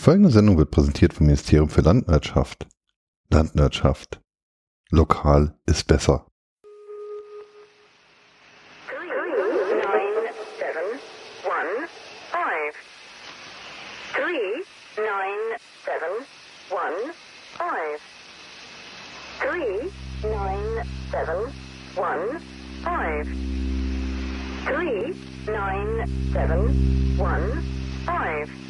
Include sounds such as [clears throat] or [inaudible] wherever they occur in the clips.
folgende Sendung wird präsentiert vom Ministerium für Landwirtschaft. Landwirtschaft. Lokal ist besser. Seven one five. Three nine seven one five.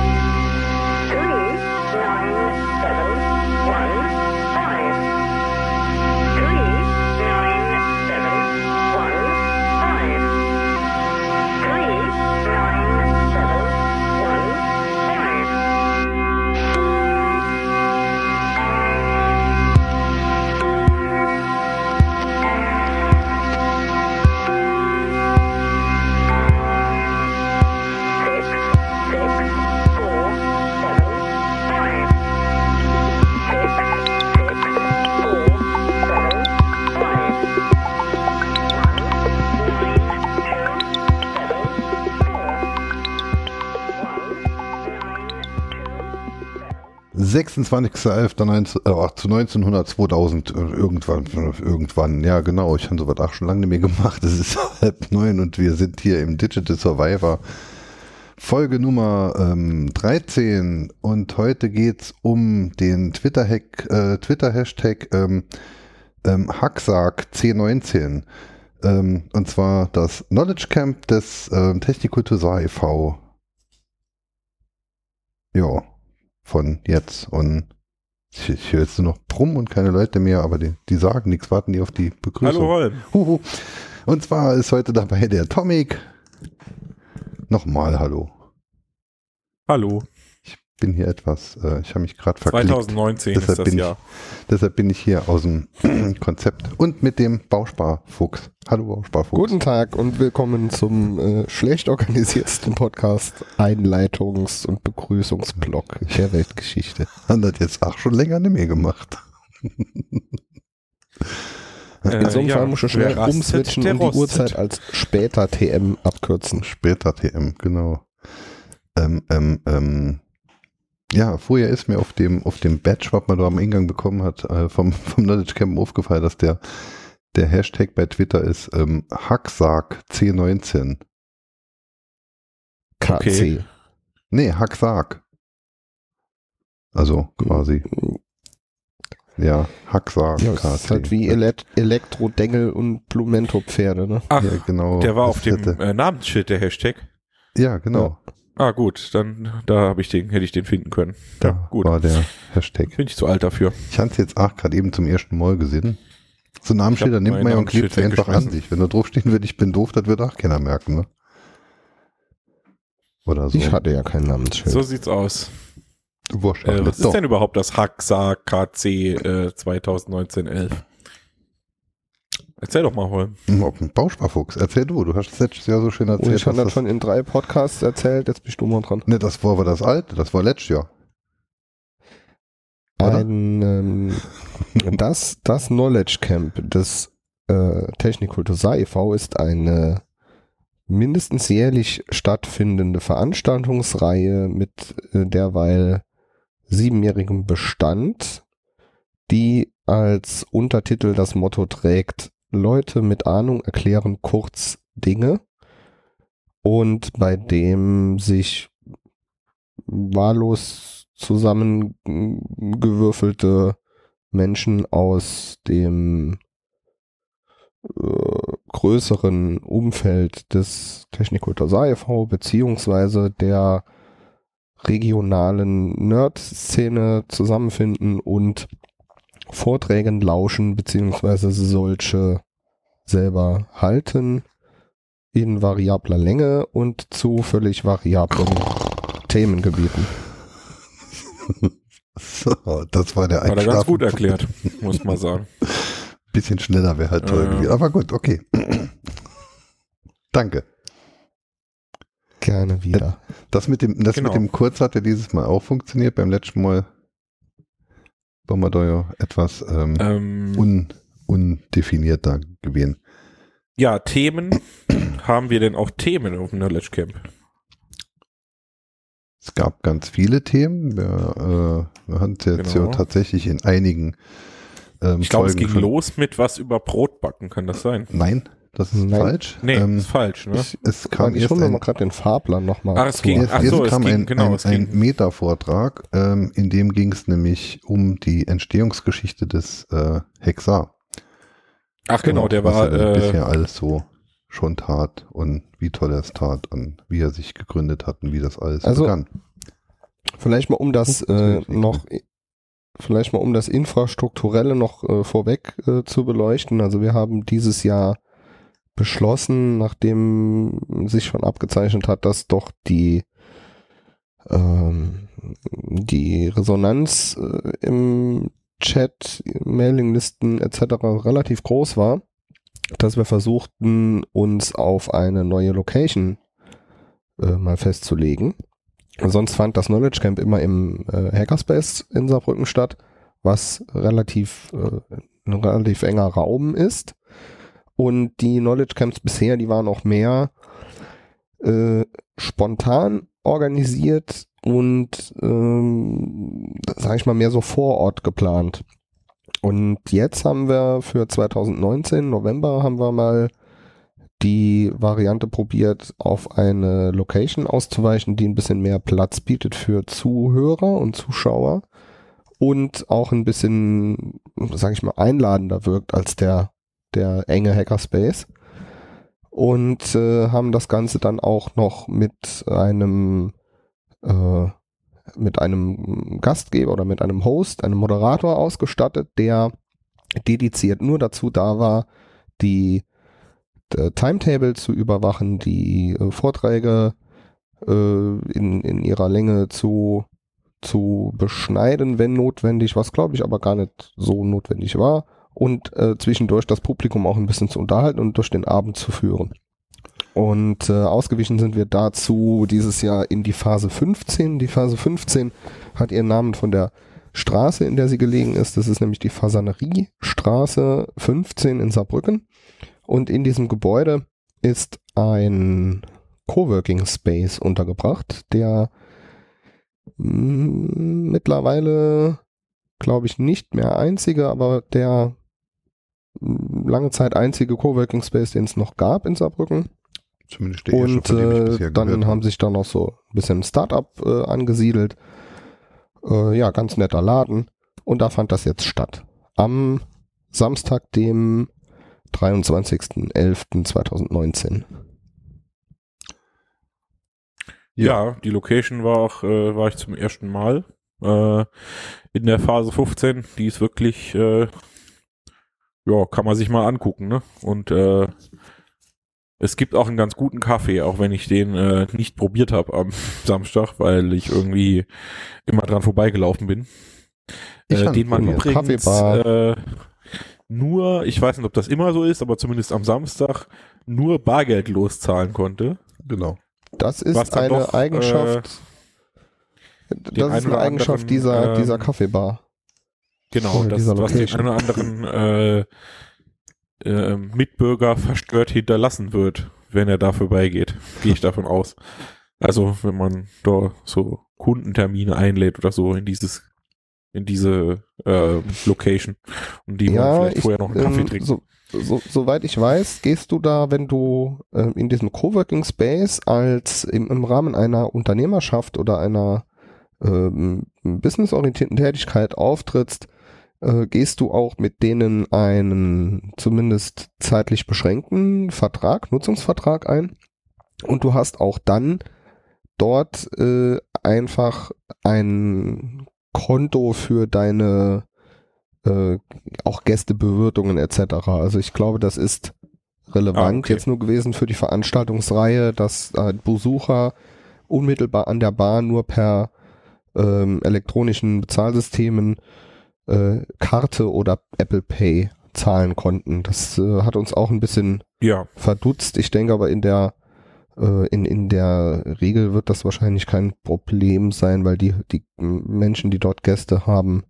26.11.1900, 2000, äh, äh, irgendwann, irgendwann, ja genau, ich habe sowas auch schon lange nicht mehr gemacht, es ist [laughs] halb neun und wir sind hier im Digital Survivor, Folge Nummer ähm, 13 und heute geht es um den Twitter-Hack, äh, Twitter-Hashtag ähm, ähm, Hacksack C19 ähm, und zwar das Knowledge Camp des ähm, Technikultur e.V. Ja von jetzt und ich, ich höre jetzt nur noch Brumm und keine Leute mehr, aber die, die sagen nichts, warten die auf die Begrüßung. Hallo Holm. Huhu. Und zwar ist heute dabei der Tomic. Nochmal Hallo. Hallo. Bin hier etwas, äh, ich habe mich gerade verklickt. 2019 ist Deshalb das bin Jahr. Ich, deshalb bin ich hier aus dem [clears throat] Konzept und mit dem Bausparfuchs. Hallo Bausparfuchs. Guten Tag und willkommen zum äh, schlecht organisierten Podcast Einleitungs- und Begrüßungsblock der Weltgeschichte. [laughs] Haben das jetzt auch schon länger nicht mehr gemacht. [laughs] In so einem Äh, ja, Fall muss ich schnell umswitchen und die rostet. Uhrzeit als später TM abkürzen. Später TM, genau. Ähm, ähm, ähm, ja, vorher ist mir auf dem, auf dem Badge, was man da am Eingang bekommen hat, äh, vom, [laughs] vom Knowledge Camp aufgefallen, dass der, der Hashtag bei Twitter ist ähm, Hacksack C19. KC. Okay. Nee, Hacksack. Also quasi. Ja, Hacksack. Ja, das ist halt wie Elekt Elektro, Dengel und Blumento-Pferde, ne? Ach, ja, genau. der war auf dem äh, Namensschild, der Hashtag. Ja, genau. Ah, gut, dann da habe ich den, hätte ich den finden können. Da Ja, gut. war der Hashtag. Bin ich zu alt dafür. Ich hatte es jetzt auch gerade eben zum ersten Mal gesehen. So Namensschilder nimmt man ja und klebt sie einfach an sich. Wenn da draufstehen würde, ich bin doof, das wird auch keiner merken, ne? Oder so. Ich hatte ja kein Namensschild. So sieht's aus. Wurscht, Äh, was doch. ist denn überhaupt das Haxa KC äh, 2019-11? Erzähl doch mal, Holm. Dem Bausparfuchs. Erzähl du, du hast es letztes Jahr so schön Oh, erzählt. ich habe das schon in drei Podcasts erzählt, jetzt bist du mal dran. ne, das war aber das alte, das war letztes Jahr. Ein, ähm, das, das Knowledge Camp des äh, Technikultur e.V. ist eine mindestens jährlich stattfindende Veranstaltungsreihe mit äh, derweil siebenjährigem Bestand, die als Untertitel das Motto trägt, Leute mit Ahnung erklären kurz Dinge und bei dem sich wahllos zusammengewürfelte Menschen aus dem äh, größeren Umfeld des Technikultur e.V. beziehungsweise der regionalen Nerd-Szene zusammenfinden und Vorträgen lauschen beziehungsweise solche selber halten in variabler Länge und zu völlig variablen Themengebieten. [laughs] So, das war der Hat er ganz gut erklärt, muss man sagen. [laughs] Bisschen schneller wäre halt toll Ja. gewesen. Aber gut, okay. Danke. Gerne wieder. Das mit dem, das Genau. mit dem Kurz hat ja dieses Mal auch funktioniert. Beim letzten Mal war man da ja etwas ähm, Ähm, un, undefiniert da gewesen. ja, Themen. [clears throat] haben wir denn auch Themen auf dem Knowledge Camp? Es gab ganz viele Themen. Wir, äh, wir hatten es jetzt Genau. ja tatsächlich in einigen ähm, Ich glaube, es ging los mit was über Brotbacken, kann das sein? Nein, das ist Nein. falsch. Nee, Ähm, ist falsch, ne? ich, es kam ich erst hole mal gerade den Fahrplan nochmal. Ach, es ging- erst, ach erst so, es kam ging, ein, genau, ein, es ging. ein Meta-Vortrag, ähm, in dem ging es nämlich um die Entstehungsgeschichte des äh, Hexar. Ach genau, der was war, er äh, bisher alles so schon tat und wie toll er es tat und wie er sich gegründet hat und wie das alles Also, begann. Vielleicht mal um das äh, noch, vielleicht mal um das Infrastrukturelle noch äh, vorweg äh, zu beleuchten. Also wir haben dieses Jahr beschlossen, nachdem sich schon abgezeichnet hat, dass doch die ähm, die Resonanz äh, im Chat, Mailinglisten etc. relativ groß war, dass wir versuchten, uns auf eine neue Location äh, mal festzulegen. Sonst fand das Knowledge Camp immer im äh, Hackerspace in Saarbrücken statt, was relativ äh, ein relativ enger Raum ist. Und die Knowledge Camps bisher, die waren auch mehr äh, spontan organisiert und ähm, sage ich mal mehr so vor Ort geplant. Und jetzt haben wir für 2019 November haben wir mal die Variante probiert, auf eine Location auszuweichen, die ein bisschen mehr Platz bietet für Zuhörer und Zuschauer und auch ein bisschen, sage ich mal, einladender wirkt als der, der enge Hackerspace. Und äh, haben das Ganze dann auch noch mit einem äh, mit einem Gastgeber oder mit einem Host, einem Moderator ausgestattet, der dediziert nur dazu da war, die äh, Timetable zu überwachen, die äh, Vorträge äh, in, in ihrer Länge zu, zu beschneiden, wenn notwendig, was glaube ich aber gar nicht so notwendig war und äh, zwischendurch das Publikum auch ein bisschen zu unterhalten und durch den Abend zu führen. Und äh, ausgewichen sind wir dazu dieses Jahr in die Phase 15. Die Phase 15 hat ihren Namen von der Straße, in der sie gelegen ist. Das ist nämlich die Fasaneriestraße 15 in Saarbrücken. Und in diesem Gebäude ist ein Coworking Space untergebracht, der mm, mittlerweile, glaube ich, nicht mehr einzige, aber der lange Zeit einzige Coworking Space, den es noch gab in Saarbrücken. Zumindest der erste, Und von dem ich äh, bisher dann gehört haben habe. sich da noch so ein bisschen Startup äh, angesiedelt. Äh, ja, ganz netter Laden. Und da fand das jetzt statt. Am Samstag, dem 23.11.2019. Ja, die Location war auch, äh, war ich zum ersten Mal äh, in der Phase 15. Die ist wirklich, äh, ja, kann man sich mal angucken, ne? Und äh, es gibt auch einen ganz guten Kaffee, auch wenn ich den äh, nicht probiert habe am [laughs] Samstag, weil ich irgendwie immer dran vorbeigelaufen bin. Äh, den man übrigens äh, nur, ich weiß nicht, ob das immer so ist, aber zumindest am Samstag nur bargeldlos zahlen konnte. Genau. Das ist eine doch, Eigenschaft. den das ist eine Eigenschaft anderen, dieser, ähm, dieser Kaffeebar. Genau, das, was den einen oder anderen äh, äh, Mitbürger verstört hinterlassen wird, wenn er da vorbeigeht. [laughs] Gehe ich davon aus. Also, wenn man da so Kundentermine einlädt oder so in dieses, in diese äh, Location und die wollen vielleicht ich, vorher noch einen Kaffee ähm, trinken. So, so, soweit ich weiß, gehst du da, wenn du ähm, in diesem Coworking Space als im, im Rahmen einer Unternehmerschaft oder einer ähm, businessorientierten Tätigkeit auftrittst, äh, gehst du auch mit denen einen zumindest zeitlich beschränkten Vertrag, Nutzungsvertrag ein. Und du hast auch dann dort äh, einfach ein Konto für deine äh, auch Gästebewirtungen etc. Also ich glaube, das ist relevant Ah, okay. jetzt nur gewesen für die Veranstaltungsreihe, dass äh, Besucher unmittelbar an der Bar nur per ähm, elektronischen Bezahlsystemen äh, Karte oder Apple Pay zahlen konnten. Das äh, hat uns auch ein bisschen Ja, verdutzt. Ich denke aber in der Äh, in, in der Regel wird das wahrscheinlich kein Problem sein, weil die, die Menschen, die dort Gäste haben,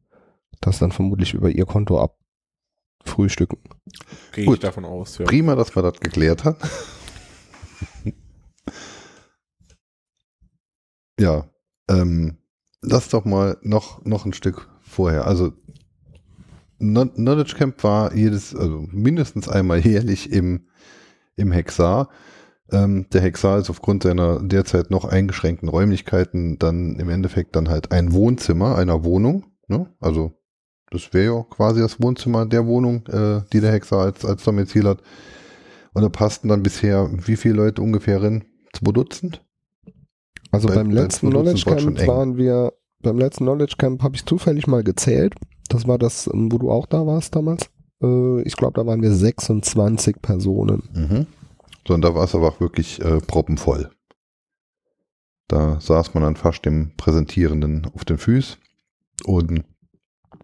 das dann vermutlich über ihr Konto abfrühstücken. Gehe ich Gut. davon aus, ja. Prima, dass wir das geklärt haben. ja, ähm, lass doch mal noch, noch ein Stück vorher. Also Kno- Knowledge Camp war jedes, also mindestens einmal jährlich im, im Hexar. Ähm, der Hexar ist aufgrund seiner derzeit noch eingeschränkten Räumlichkeiten dann im Endeffekt dann halt ein Wohnzimmer einer Wohnung. Ne? Also das wäre ja quasi das Wohnzimmer der Wohnung, äh, die der Hexer als, als Domizil hat. Und da passten dann bisher wie viele Leute ungefähr rein? Zwei Dutzend? Also Bei- beim bei letzten Knowledge Camp waren wir, beim letzten Knowledge Camp habe ich zufällig mal gezählt. Das war das, ähm, wo du auch da warst damals. Äh, Ich glaube, da waren wir 26 Personen. Mhm. So, und da war es aber auch wirklich äh, proppenvoll. Da saß man dann fast dem Präsentierenden auf den Füßen. Und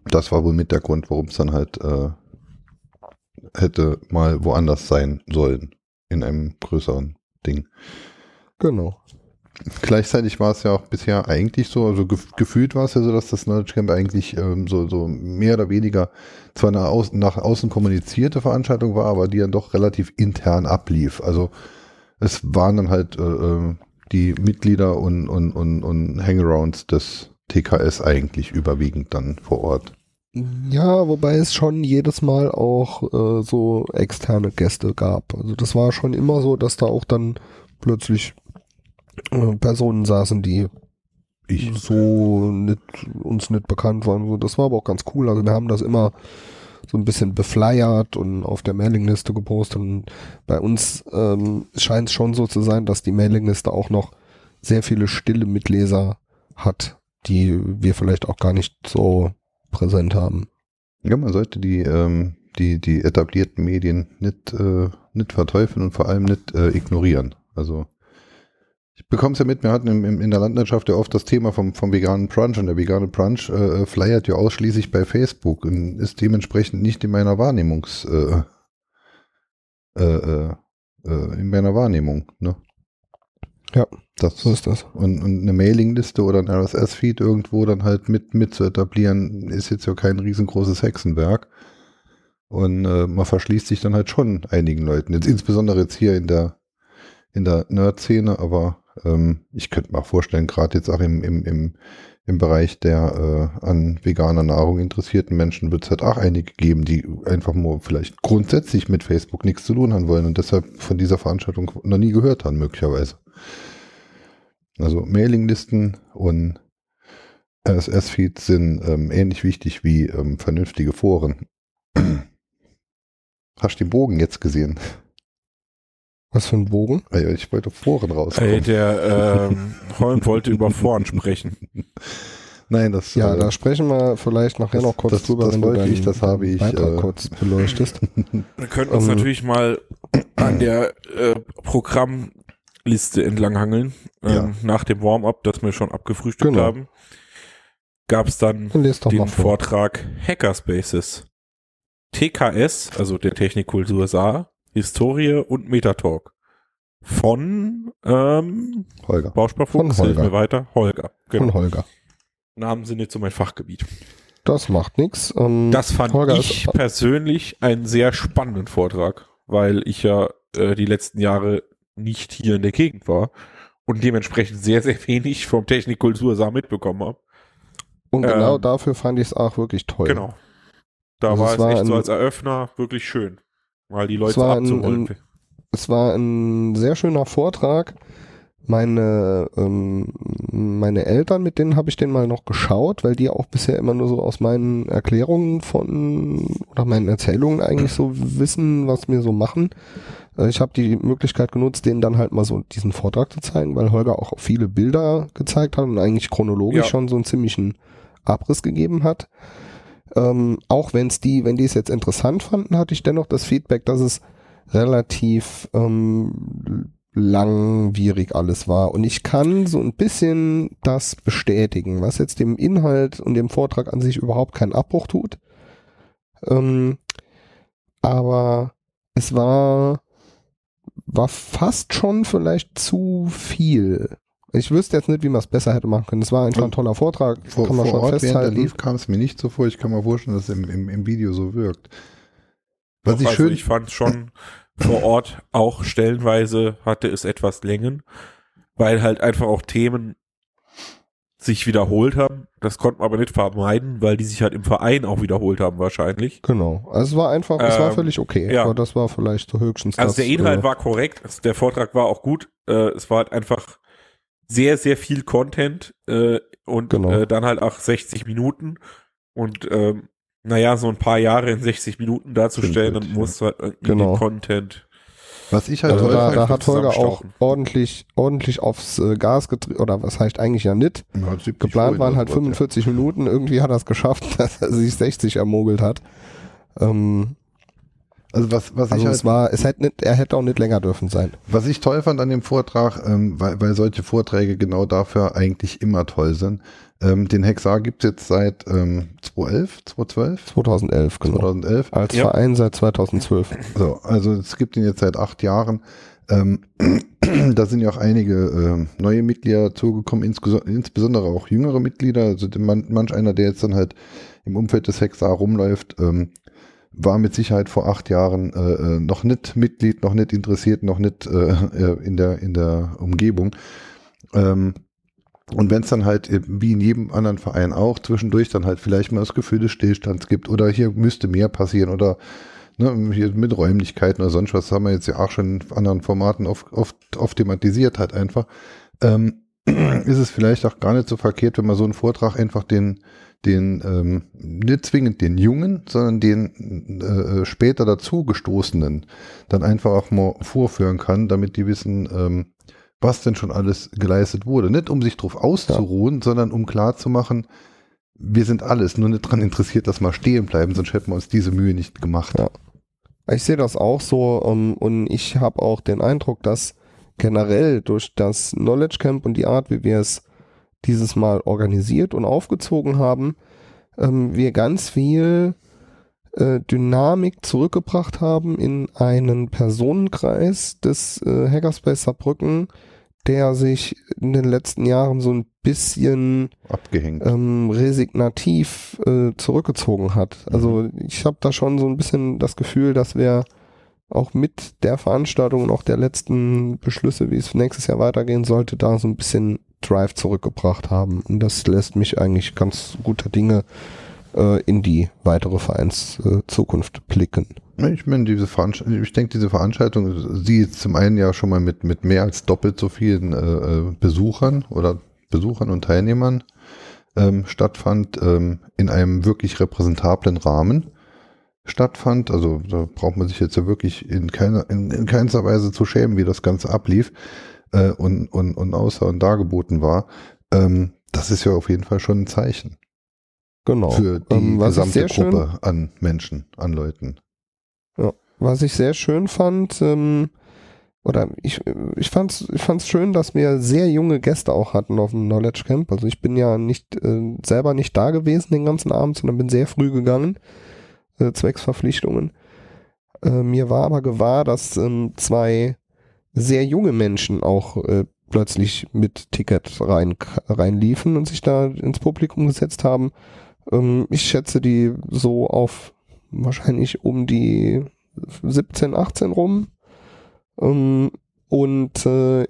das war wohl mit der Grund, warum es dann halt äh, hätte mal woanders sein sollen. In einem größeren Ding. Genau. Gleichzeitig war es ja auch bisher eigentlich so, also gef gefühlt war es ja so, dass das Knowledge Camp eigentlich ähm, so, so mehr oder weniger zwar eine aus nach außen kommunizierte Veranstaltung war, aber die dann doch relativ intern ablief. Also es waren dann halt äh, äh, die Mitglieder und, und, und, und Hangarounds des TKS eigentlich überwiegend dann vor Ort. Ja, wobei es schon jedes Mal auch äh, so externe Gäste gab. Also das war schon immer so, dass da auch dann plötzlich Personen saßen, die Ich. so nicht, uns nicht bekannt waren. Das war aber auch ganz cool. Also wir haben das immer so ein bisschen befleiert und auf der Mailingliste gepostet. Und bei uns ähm, scheint es schon so zu sein, dass die Mailingliste auch noch sehr viele stille Mitleser hat, die wir vielleicht auch gar nicht so präsent haben. Ja, man sollte die, ähm, die, die etablierten Medien nicht, äh, nicht verteufeln und vor allem nicht äh, ignorieren. Also ich bekomme es ja mit, wir hatten im, im, in der Landwirtschaft ja oft das Thema vom, vom veganen Brunch und der vegane Brunch äh, flyert ja ausschließlich bei Facebook und ist dementsprechend nicht in meiner Wahrnehmungs äh, äh, äh, äh, in meiner Wahrnehmung. Ne? Ja, das So ist das. und, und eine Mailingliste oder ein RSS-Feed irgendwo dann halt mit, mit zu etablieren, ist jetzt ja kein riesengroßes Hexenwerk. Und äh, man verschließt sich dann halt schon einigen Leuten. Jetzt insbesondere jetzt hier in der, in der Nerd-Szene, aber ähm, ich könnte mir vorstellen, gerade jetzt auch im, im, im, im Bereich der äh, an veganer Nahrung interessierten Menschen wird es halt auch einige geben, die einfach nur vielleicht grundsätzlich mit Facebook nichts zu tun haben wollen und deshalb von dieser Veranstaltung noch nie gehört haben, möglicherweise. Also Mailinglisten und RSS-Feeds sind ähm, ähnlich wichtig wie ähm, vernünftige Foren. [clears throat] Hast du den Bogen jetzt gesehen? Was für ein Bogen? Ah ja, Ich wollte Foren rauskommen. Ey, der ähm, Holm wollte über Foren sprechen. Nein, das Ja, äh, da sprechen wir vielleicht nachher das- noch kurz das- drüber, das wenn du wollte deinen ich, das habe ich, Beitrag äh, kurz beleuchtest. [laughs] Wir könnten uns Ähm. natürlich mal an der äh, Programmliste entlanghangeln. Ähm, Ja. Nach dem Warm-up, das wir schon abgefrühstückt Genau. haben, gab es dann Dann den vor. Vortrag Hackerspaces. TKS, also der Technikkultur USA, Historie und Metatalk. Von ähm, Holger. Bausparfuchs, Von Holger. mir weiter. Holger. Von Genau. Holger. Namen sind nicht so mein Fachgebiet. Das macht nichts. Ähm, Das fand Holger ich persönlich einen sehr spannenden Vortrag, weil ich ja äh, die letzten Jahre nicht hier in der Gegend war und dementsprechend sehr, sehr wenig vom Technikkultur USA mitbekommen habe. und genau ähm, dafür fand ich es auch wirklich toll. Genau. Da Also war es war echt so als Eröffner wirklich schön, mal die Es Leute war ein- abzuholen. ein- Es war ein sehr schöner Vortrag. Meine, ähm, meine Eltern, mit denen habe ich den mal noch geschaut, weil die auch bisher immer nur so aus meinen Erklärungen von oder meinen Erzählungen eigentlich so wissen, was wir so machen. Äh, Ich habe die Möglichkeit genutzt, denen dann halt mal so diesen Vortrag zu zeigen, weil Holger auch viele Bilder gezeigt hat und eigentlich chronologisch Ja. schon so einen ziemlichen Abriss gegeben hat. Ähm, auch wenn es die, wenn die es jetzt interessant fanden, hatte ich dennoch das Feedback, dass es relativ ähm, langwierig alles war. Und ich kann so ein bisschen das bestätigen, was jetzt dem Inhalt und dem Vortrag an sich überhaupt keinen Abbruch tut. Ähm, aber es war war fast schon vielleicht zu viel. Ich wüsste jetzt nicht, wie man es besser hätte machen können. Es war einfach ein toller Vortrag, Vor, kann man vor schon Ort, während er festhalten. lief, kam es mir nicht so vor. Ich kann mir vorstellen, dass es im, im, im Video so wirkt. Was Doch, ich also schön, ich fand schon vor Ort auch stellenweise hatte es etwas Längen, weil halt einfach auch Themen sich wiederholt haben. Das konnte man aber nicht vermeiden, weil die sich halt im Verein auch wiederholt haben wahrscheinlich. Genau. Also es war einfach, es war Ähm, völlig okay. ja. Aber das war vielleicht so höchstens Also das, der Inhalt äh, war korrekt, also der Vortrag war auch gut. Äh, es war halt einfach sehr, sehr viel Content äh, und Genau. äh, dann halt auch 60 Minuten. Und ähm, naja, so ein paar Jahre in 60 Minuten darzustellen, Stimmt, dann ja. musst du halt irgendwie Genau. den Content. was ich halt Also da, da hat Holger auch ordentlich, ordentlich aufs äh, Gas getrieben, oder was heißt eigentlich ja nicht. Ja, 70 Geplant waren halt Folien, 45 Minuten, irgendwie hat er es geschafft, [laughs] dass er sich 60 ermogelt hat. Ähm, Also was, was ich also halt es war, es hätte nicht, er hätte auch nicht länger dürfen sein. Was ich toll fand an dem Vortrag, ähm, weil, weil solche Vorträge genau dafür eigentlich immer toll sind. Ähm, den Hexar gibt es jetzt seit ähm, 2011, 2012, 2011, genau. 2011. Als Ja. Verein seit 2012. So, also es gibt ihn jetzt seit acht Jahren. Ähm, [clears throat] da sind ja auch einige ähm, neue Mitglieder zugekommen, insbesondere auch jüngere Mitglieder. Also der man, manch einer, der jetzt dann halt im Umfeld des Hexar rumläuft, ähm, war mit Sicherheit vor acht Jahren äh, äh, noch nicht Mitglied, noch nicht interessiert, noch nicht äh, äh, in, der, in der Umgebung. Ähm, und wenn es dann halt wie in jedem anderen Verein auch zwischendurch dann halt vielleicht mal das Gefühl des Stillstands gibt oder hier müsste mehr passieren oder ne, hier mit Räumlichkeiten oder sonst was, das haben wir jetzt ja auch schon in anderen Formaten oft, oft, oft thematisiert halt einfach, ähm, [clears throat] ist es vielleicht auch gar nicht so verkehrt, wenn man so einen Vortrag einfach den, den ähm, nicht zwingend den Jungen, sondern den äh, später dazugestoßenen dann einfach auch mal vorführen kann, damit die wissen, ähm, was denn schon alles geleistet wurde. Nicht um sich drauf auszuruhen, sondern um klarzumachen, wir sind alles, nur nicht dran interessiert, dass wir stehen bleiben, sonst hätten wir uns diese Mühe nicht gemacht. Ja. Ich sehe das auch so um, und ich habe auch den Eindruck, dass generell durch das Knowledge Camp und die Art, wie wir es dieses Mal organisiert und aufgezogen haben, ähm, wir ganz viel äh, Dynamik zurückgebracht haben in einen Personenkreis des äh, Hackerspace Saarbrücken, der sich in den letzten Jahren so ein bisschen Abgehängt. ähm, resignativ äh, zurückgezogen hat. Also ich habe da schon so ein bisschen das Gefühl, dass wir auch mit der Veranstaltung und auch der letzten Beschlüsse, wie es nächstes Jahr weitergehen sollte, da so ein bisschen Drive zurückgebracht haben. Und das lässt mich eigentlich ganz guter Dinge äh, in die weitere Vereinszukunft äh, blicken. Ich meine, diese Veranstaltung, ich denke, diese Veranstaltung, sie zum einen ja schon mal mit, mit mehr als doppelt so vielen äh, äh, Besuchern oder Besuchern und Teilnehmern ähm, stattfand, ähm, in einem wirklich repräsentablen Rahmen stattfand. Also da braucht man sich jetzt ja wirklich in keiner, in, in keinster Weise zu schämen, wie das Ganze ablief äh, und, und, und außer und dargeboten war. Ähm, das ist ja auf jeden Fall schon ein Zeichen Genau. für die Ähm, was ich gesamte sehr schön Gruppe an Menschen, an Leuten. Was ich sehr schön fand, ähm, oder ich, ich fand's, ich fand's schön, dass wir sehr junge Gäste auch hatten auf dem Knowledge Camp. Also ich bin ja nicht, äh, selber nicht da gewesen den ganzen Abend, sondern bin sehr früh gegangen, äh, zwecks Verpflichtungen. Äh, mir war aber gewahr, dass ähm, zwei sehr junge Menschen auch äh, plötzlich mit Ticket rein, reinliefen und sich da ins Publikum gesetzt haben. Ähm, ich schätze die so auf wahrscheinlich um die 17, 18 rum. Ähm, und äh,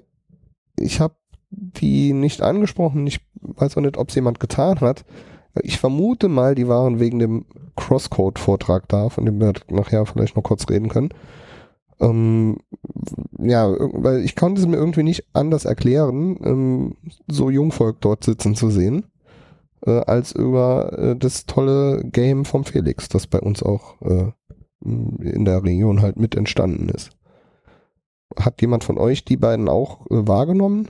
ich habe die nicht angesprochen. Ich weiß auch nicht, ob es jemand getan hat. Ich vermute mal, die waren wegen dem Crosscode-Vortrag da, von dem wir nachher vielleicht noch kurz reden können. Ähm, ja, weil ich konnte es mir irgendwie nicht anders erklären, ähm, so Jungvolk dort sitzen zu sehen, äh, als über äh, das tolle Game vom Felix, das bei uns auch äh, in der Region halt mit entstanden ist. Hat jemand von euch die beiden auch äh, wahrgenommen?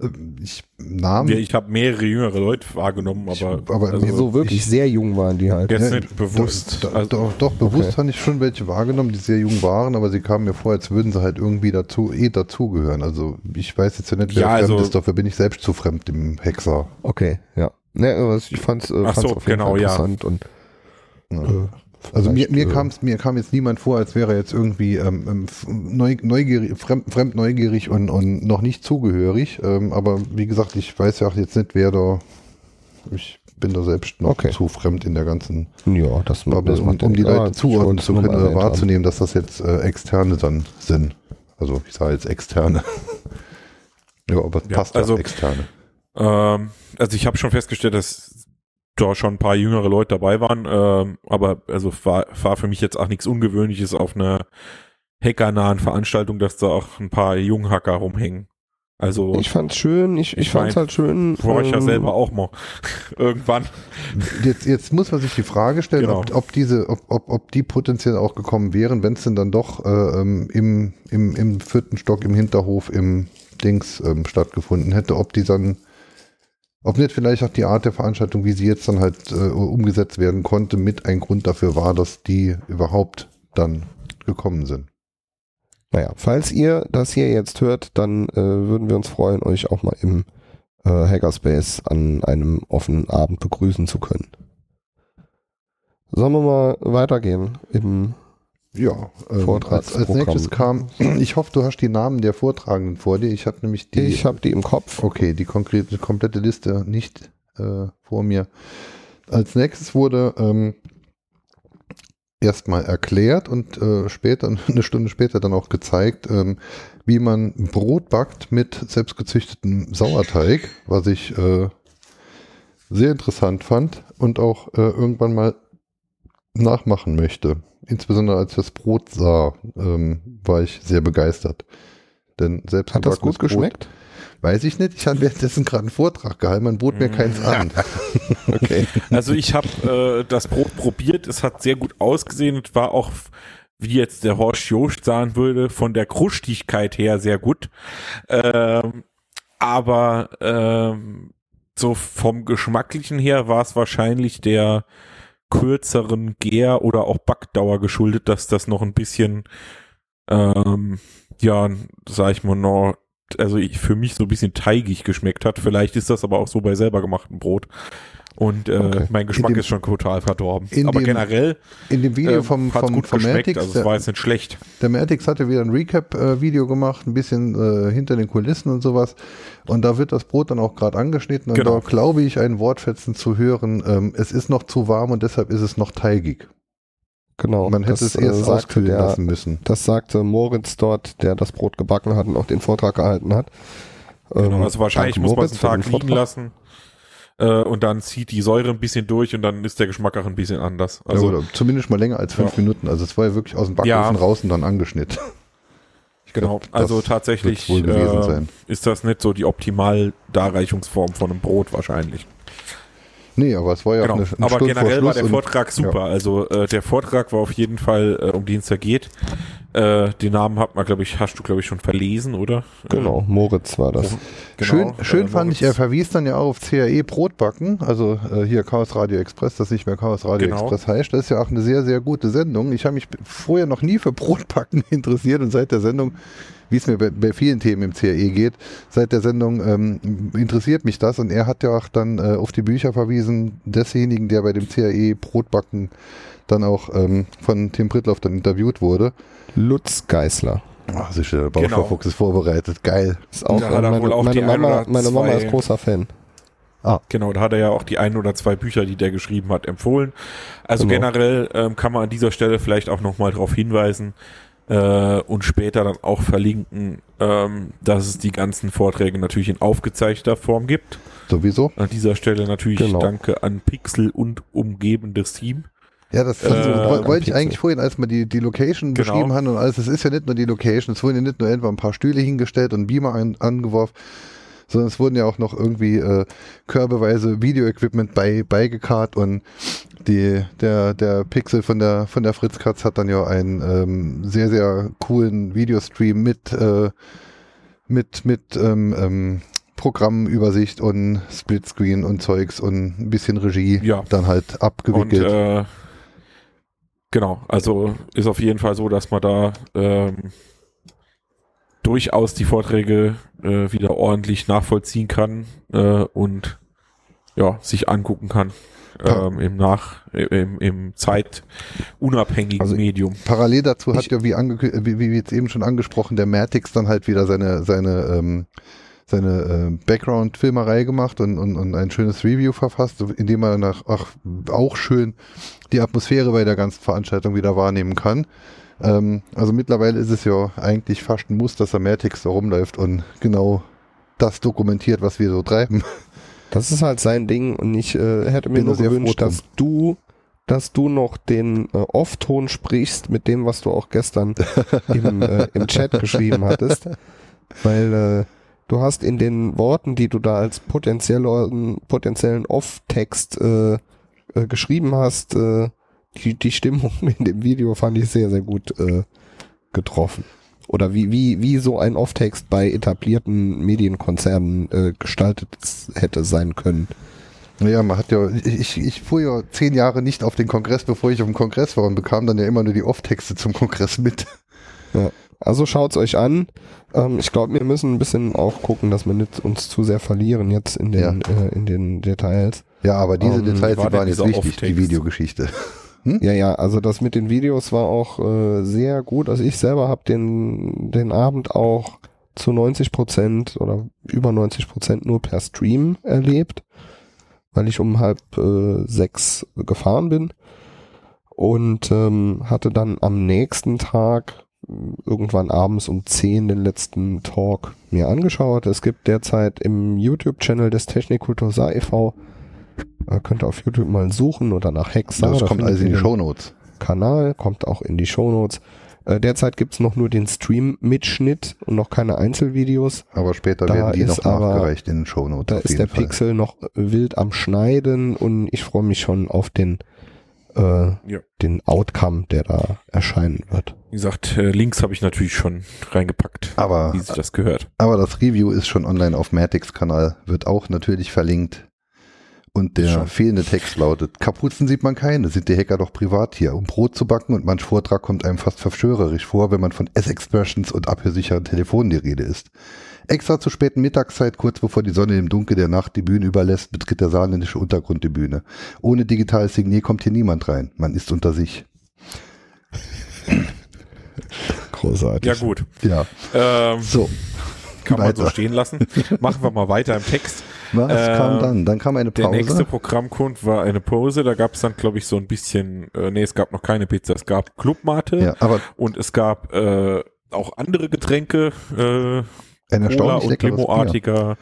Äh, Ich Namen. Ja, ich habe mehrere jüngere Leute wahrgenommen, Ich- aber, aber also, so wirklich ich- sehr jung waren die halt. jetzt Ja, nicht bewusst. Doch, also, doch, doch bewusst Okay. fand ich schon welche wahrgenommen, die sehr jung waren, aber sie kamen mir vor, als würden sie halt irgendwie dazu, eh dazugehören. Also ich weiß jetzt ja nicht, wer Ja, fremd also- ist, dafür bin ich selbst zu fremd im Hexer. Okay, ja. Ne, aber ich fand's, äh, Ach fand's so, auf jeden genau, Fall ja. interessant und Ja. Äh, Also mir, mir, äh, kam's, mir kam jetzt niemand vor, als wäre er jetzt irgendwie ähm, ähm, neugierig, fremd, fremd neugierig und, und noch nicht zugehörig. Ähm, aber wie gesagt, ich weiß ja auch jetzt nicht, wer da. Ich bin da selbst noch Okay. zu fremd in der ganzen Ja, das, Bubble, das um, macht um die ja, Leute ich zuordnen zu können oder haben. wahrzunehmen, dass das jetzt äh, Externe dann sind. Also ich sage jetzt Externe. [laughs] ja, aber Ja, passt also- ja Externe. Ähm, also ich habe schon festgestellt, dass da schon ein paar jüngere Leute dabei waren, ähm, aber also war, war für mich jetzt auch nichts Ungewöhnliches auf einer hackernahen Veranstaltung, dass da auch ein paar Junghacker rumhängen. Also Ich fand's schön, ich, ich, Ich fand's mein, halt schön. war ich ja ähm, selber auch mal [laughs] irgendwann. Jetzt, jetzt muss man sich die Frage stellen, Genau. ob, ob diese, ob, ob, ob die potenziell auch gekommen wären, wenn es denn dann doch äh, ähm, im, im, im vierten Stock im Hinterhof im Dings ähm, stattgefunden hätte, ob die dann, ob nicht vielleicht auch die Art der Veranstaltung, wie sie jetzt dann halt äh, umgesetzt werden konnte, mit ein Grund dafür war, dass die überhaupt dann gekommen sind. Naja, falls ihr das hier jetzt hört, dann äh, würden wir uns freuen, euch auch mal im äh, Hackerspace an einem offenen Abend begrüßen zu können. Sollen wir mal weitergehen im Ja, ähm, als, als nächstes kam, [clears throat] ich hoffe, du hast die Namen der Vortragenden vor dir. Ich habe nämlich die. ich habe die im Kopf. Okay, die konkrete, komplette Liste nicht äh, vor mir. Als nächstes wurde ähm, erstmal erklärt und äh, später, [laughs] eine Stunde später dann auch gezeigt, ähm, wie man Brot backt mit selbstgezüchtetem Sauerteig, was ich äh, sehr interessant fand und auch äh, irgendwann mal nachmachen möchte. Insbesondere als ich das Brot sah, ähm, war ich sehr begeistert. Denn selbst Hat das gut geschmeckt? Brot, weiß ich nicht. Ich habe währenddessen gerade einen Vortrag gehalten. Man bot mir keins an. [laughs] Okay. Also ich habe äh, das Brot probiert, es hat sehr gut ausgesehen und war auch, wie jetzt der Horst Jost sagen würde, von der Krustigkeit her sehr gut. Ähm, aber ähm, so vom Geschmacklichen her war es wahrscheinlich der kürzeren Gär oder auch Backdauer geschuldet, dass das noch ein bisschen, ähm, ja, sag ich mal, noch, also ich, für mich so ein bisschen teigig geschmeckt hat. Vielleicht ist das aber auch so bei selber gemachtem Brot. Und äh, Okay. mein Geschmack dem- ist schon total verdorben. in Aber dem generell In dem Video ähm, vom, hat's vom, gut vom geschmeckt, Matix, also es der, war jetzt nicht schlecht. der Matix hatte wieder ein Recap-Video gemacht, ein bisschen äh, hinter den Kulissen und sowas. Und da wird das Brot dann auch gerade angeschnitten. Und Genau. da glaube ich, ein Wortfetzen zu hören, ähm, es ist noch zu warm und deshalb ist es noch teigig. Genau. Man hätte das, es erst äh, sagte auskühlen der, lassen müssen. Das sagte Moritz dort, der das Brot gebacken hat und auch den Vortrag gehalten hat. Genau, Ähm, also wahrscheinlich muss man es Moritz einen für Tag liegen Vortrag. lassen. Äh, und dann zieht die Säure ein bisschen durch und dann ist der Geschmack auch ein bisschen anders. Also, oder zumindest mal länger als fünf Ja. Minuten. Also es war ja wirklich aus dem Backofen Ja. raus und dann angeschnitten. [laughs] genau, das also tatsächlich äh, ist das nicht so die optimal Darreichungsform von einem Brot wahrscheinlich. Nee, aber es war ja Genau. auch eine, eine Aber Stunde generell war der Vortrag super. Also äh, der Vortrag war auf jeden Fall, äh, um den es da geht. Äh, den Namen hat man, glaube ich, hast du, glaube ich, schon verlesen, oder? Genau, Moritz war das. Genau, schön schön äh, fand ich, er verwies dann ja auch auf CAE Brotbacken, also äh, hier Chaos Radio Express, das nicht mehr Chaos Radio Genau. Express heißt. Das ist ja auch eine sehr, sehr gute Sendung. Ich habe mich vorher noch nie für Brotbacken [laughs] interessiert und seit der Sendung, wie es mir bei, vielen Themen im CAE geht, seit der Sendung ähm, interessiert mich das und er hat ja auch dann äh, auf die Bücher verwiesen desjenigen, der bei dem CAE Brotbacken dann auch ähm, von Tim Prittloff dann interviewt wurde. Lutz Geißler. Ach, sicher, der Genau. Bauschaufuchs ist vorbereitet. Geil. Ist auch, Da hat er meine, wohl auch meine, die Mama, oder meine Mama ist großer Fan. Genau, da hat er ja auch die ein oder zwei Bücher, die der geschrieben hat, empfohlen. Also Genau. generell ähm, kann man an dieser Stelle vielleicht auch nochmal darauf hinweisen äh, und später dann auch verlinken, ähm, dass es die ganzen Vorträge natürlich in aufgezeichneter Form gibt. Sowieso. An dieser Stelle natürlich Genau. danke an Pixel und umgebendes Team. Ja, das Äh, woll- wollte ich eigentlich vorhin, als wir die, die Location Genau. beschrieben haben und alles, es ist ja nicht nur die Location, es wurden ja nicht nur etwa ein paar Stühle hingestellt und Beamer ein, angeworfen, sondern es wurden ja auch noch irgendwie äh, körbeweise Videoequipment bei, beigekarrt und die, der, der Pixel von der, von der Fritz Katz hat dann ja einen ähm, sehr, sehr coolen Videostream mit, äh, mit, mit ähm, ähm, Programmübersicht und Splitscreen und Zeugs und ein bisschen Regie Ja. dann halt Und abgewickelt. äh, genau, also ist auf jeden Fall so, dass man da ähm, durchaus die Vorträge äh, wieder ordentlich nachvollziehen kann äh, und ja, sich angucken kann. Ähm, Im Nach, im, im zeitunabhängigen Also- Medium. Parallel dazu hat Ich- ja, wie, wie, wie jetzt eben schon angesprochen, der Matix dann halt wieder seine, seine, ähm, seine äh, Background-Filmerei gemacht und, und, und ein schönes Review verfasst, indem er nach, ach, auch schön die Atmosphäre bei der ganzen Veranstaltung wieder wahrnehmen kann. Ähm, also mittlerweile ist es ja eigentlich fast ein Muss, dass der Matix da rumläuft und genau das dokumentiert, was wir so treiben. Das ist halt sein Ding und ich äh, hätte mir Bin nur gewünscht, dass du, dass du noch den äh, Off-Ton sprichst mit dem, was du auch gestern [laughs] im, äh, im Chat geschrieben hattest, weil äh, du hast in den Worten, die du da als potenziellen, potenziellen Off-Text äh, äh, geschrieben hast, äh, die, die Stimmung [laughs] in dem Video fand ich sehr, sehr gut äh, getroffen. Oder wie, wie, wie so ein Off-Text bei etablierten Medienkonzernen äh, gestaltet hätte sein können. Naja, man hat ja, ich, ich fuhr ja zehn Jahre nicht auf den Kongress, bevor ich auf dem Kongress war und bekam dann ja immer nur die Off-Texte zum Kongress mit. Also schaut's euch an. Ähm, ich glaube, wir müssen ein bisschen auch gucken, dass wir nicht uns zu sehr verlieren jetzt in den, äh, in den Details. Ja, aber diese Ähm, Details, war die waren jetzt wichtig, die? Videogeschichte. [laughs] Ja, ja, also das mit den Videos war auch äh, sehr gut. Also ich selber habe den, den Abend auch zu 90 Prozent oder über 90 Prozent nur per Stream erlebt, weil ich um halb äh, sechs gefahren bin und ähm, hatte dann am nächsten Tag irgendwann abends um 10 den letzten Talk mir angeschaut. Es gibt derzeit im YouTube-Channel des Technikkultur Saar e.V. äh, könnt ihr auf YouTube mal suchen oder nach Hexa. Das da kommt alles in die Shownotes. Kanal, kommt auch in die Shownotes. Äh, derzeit gibt's noch nur den Stream-Mitschnitt und noch keine Einzelvideos. Aber später Da werden die ist noch aber- nachgereicht in den Shownotes. Da ist der Fall. Pixel noch wild am Schneiden und ich freue mich schon auf den, äh, Ja. den Outcome, der da erscheinen wird. Wie gesagt, äh, Links habe ich natürlich schon reingepackt, Aber, wie sich das gehört. aber das Review ist schon online auf Matix Kanal, wird auch natürlich verlinkt. Und der Schon. fehlende Text lautet, Kapuzen sieht man keine, sind die Hacker doch privat hier, um Brot zu backen und manch Vortrag kommt einem fast verschwörerisch vor, wenn man von S-Expressions und abhörsicheren Telefonen die Rede ist. Extra zur späten Mittagszeit, kurz bevor die Sonne im Dunkel der Nacht die Bühne überlässt, betritt der saarländische Untergrund die Bühne. Ohne digitales Signier kommt hier niemand rein. Man ist unter sich. [laughs] Großartig. Ja gut, Ja, ähm, so. kann man so weiter. stehen lassen. Machen wir mal weiter im Text. Was Äh, kam dann? Dann kam eine Der Pause. nächste Programmkund war eine Pause. Da gab es dann, glaube ich, so ein bisschen, äh, nee, es gab noch keine Pizza, es gab Clubmate ja, aber und es gab äh, auch andere Getränke, äh, ein Cola erstaunlich und. Limo-artiger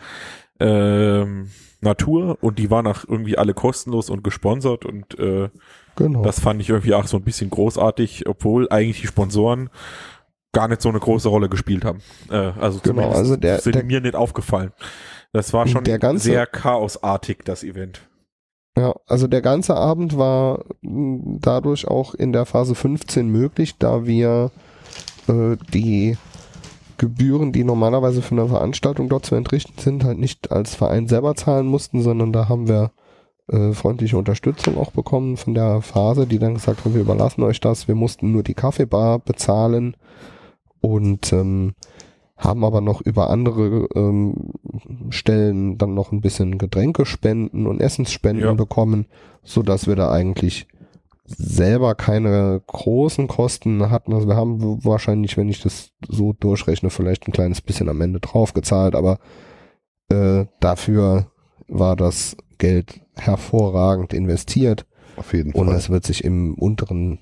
ähm, Natur und die waren auch irgendwie alle kostenlos und gesponsert und äh, Genau. das fand ich irgendwie auch so ein bisschen großartig, obwohl eigentlich die Sponsoren gar nicht so eine große Rolle gespielt haben. Äh, also Genau, zumindest also der- sind der- mir nicht aufgefallen. Das war schon ganze- sehr chaosartig, das Event. Ja, also der ganze Abend war mh, dadurch auch in der Phase 15 möglich, da wir äh, die Gebühren, die normalerweise für eine Veranstaltung dort zu entrichten sind, halt nicht als Verein selber zahlen mussten, sondern da haben wir äh, freundliche Unterstützung auch bekommen von der Phase, die dann gesagt haben, wir überlassen euch das. Wir mussten nur die Kaffeebar bezahlen und ähm, haben aber noch über andere ähm, Stellen dann noch ein bisschen Getränkespenden und Essensspenden Ja. bekommen, so dass wir da eigentlich selber keine großen Kosten hatten. Also wir haben wahrscheinlich, wenn ich das so durchrechne, vielleicht ein kleines bisschen am Ende draufgezahlt, aber äh, dafür war das Geld hervorragend investiert Auf jeden und Fall. es wird sich im unteren,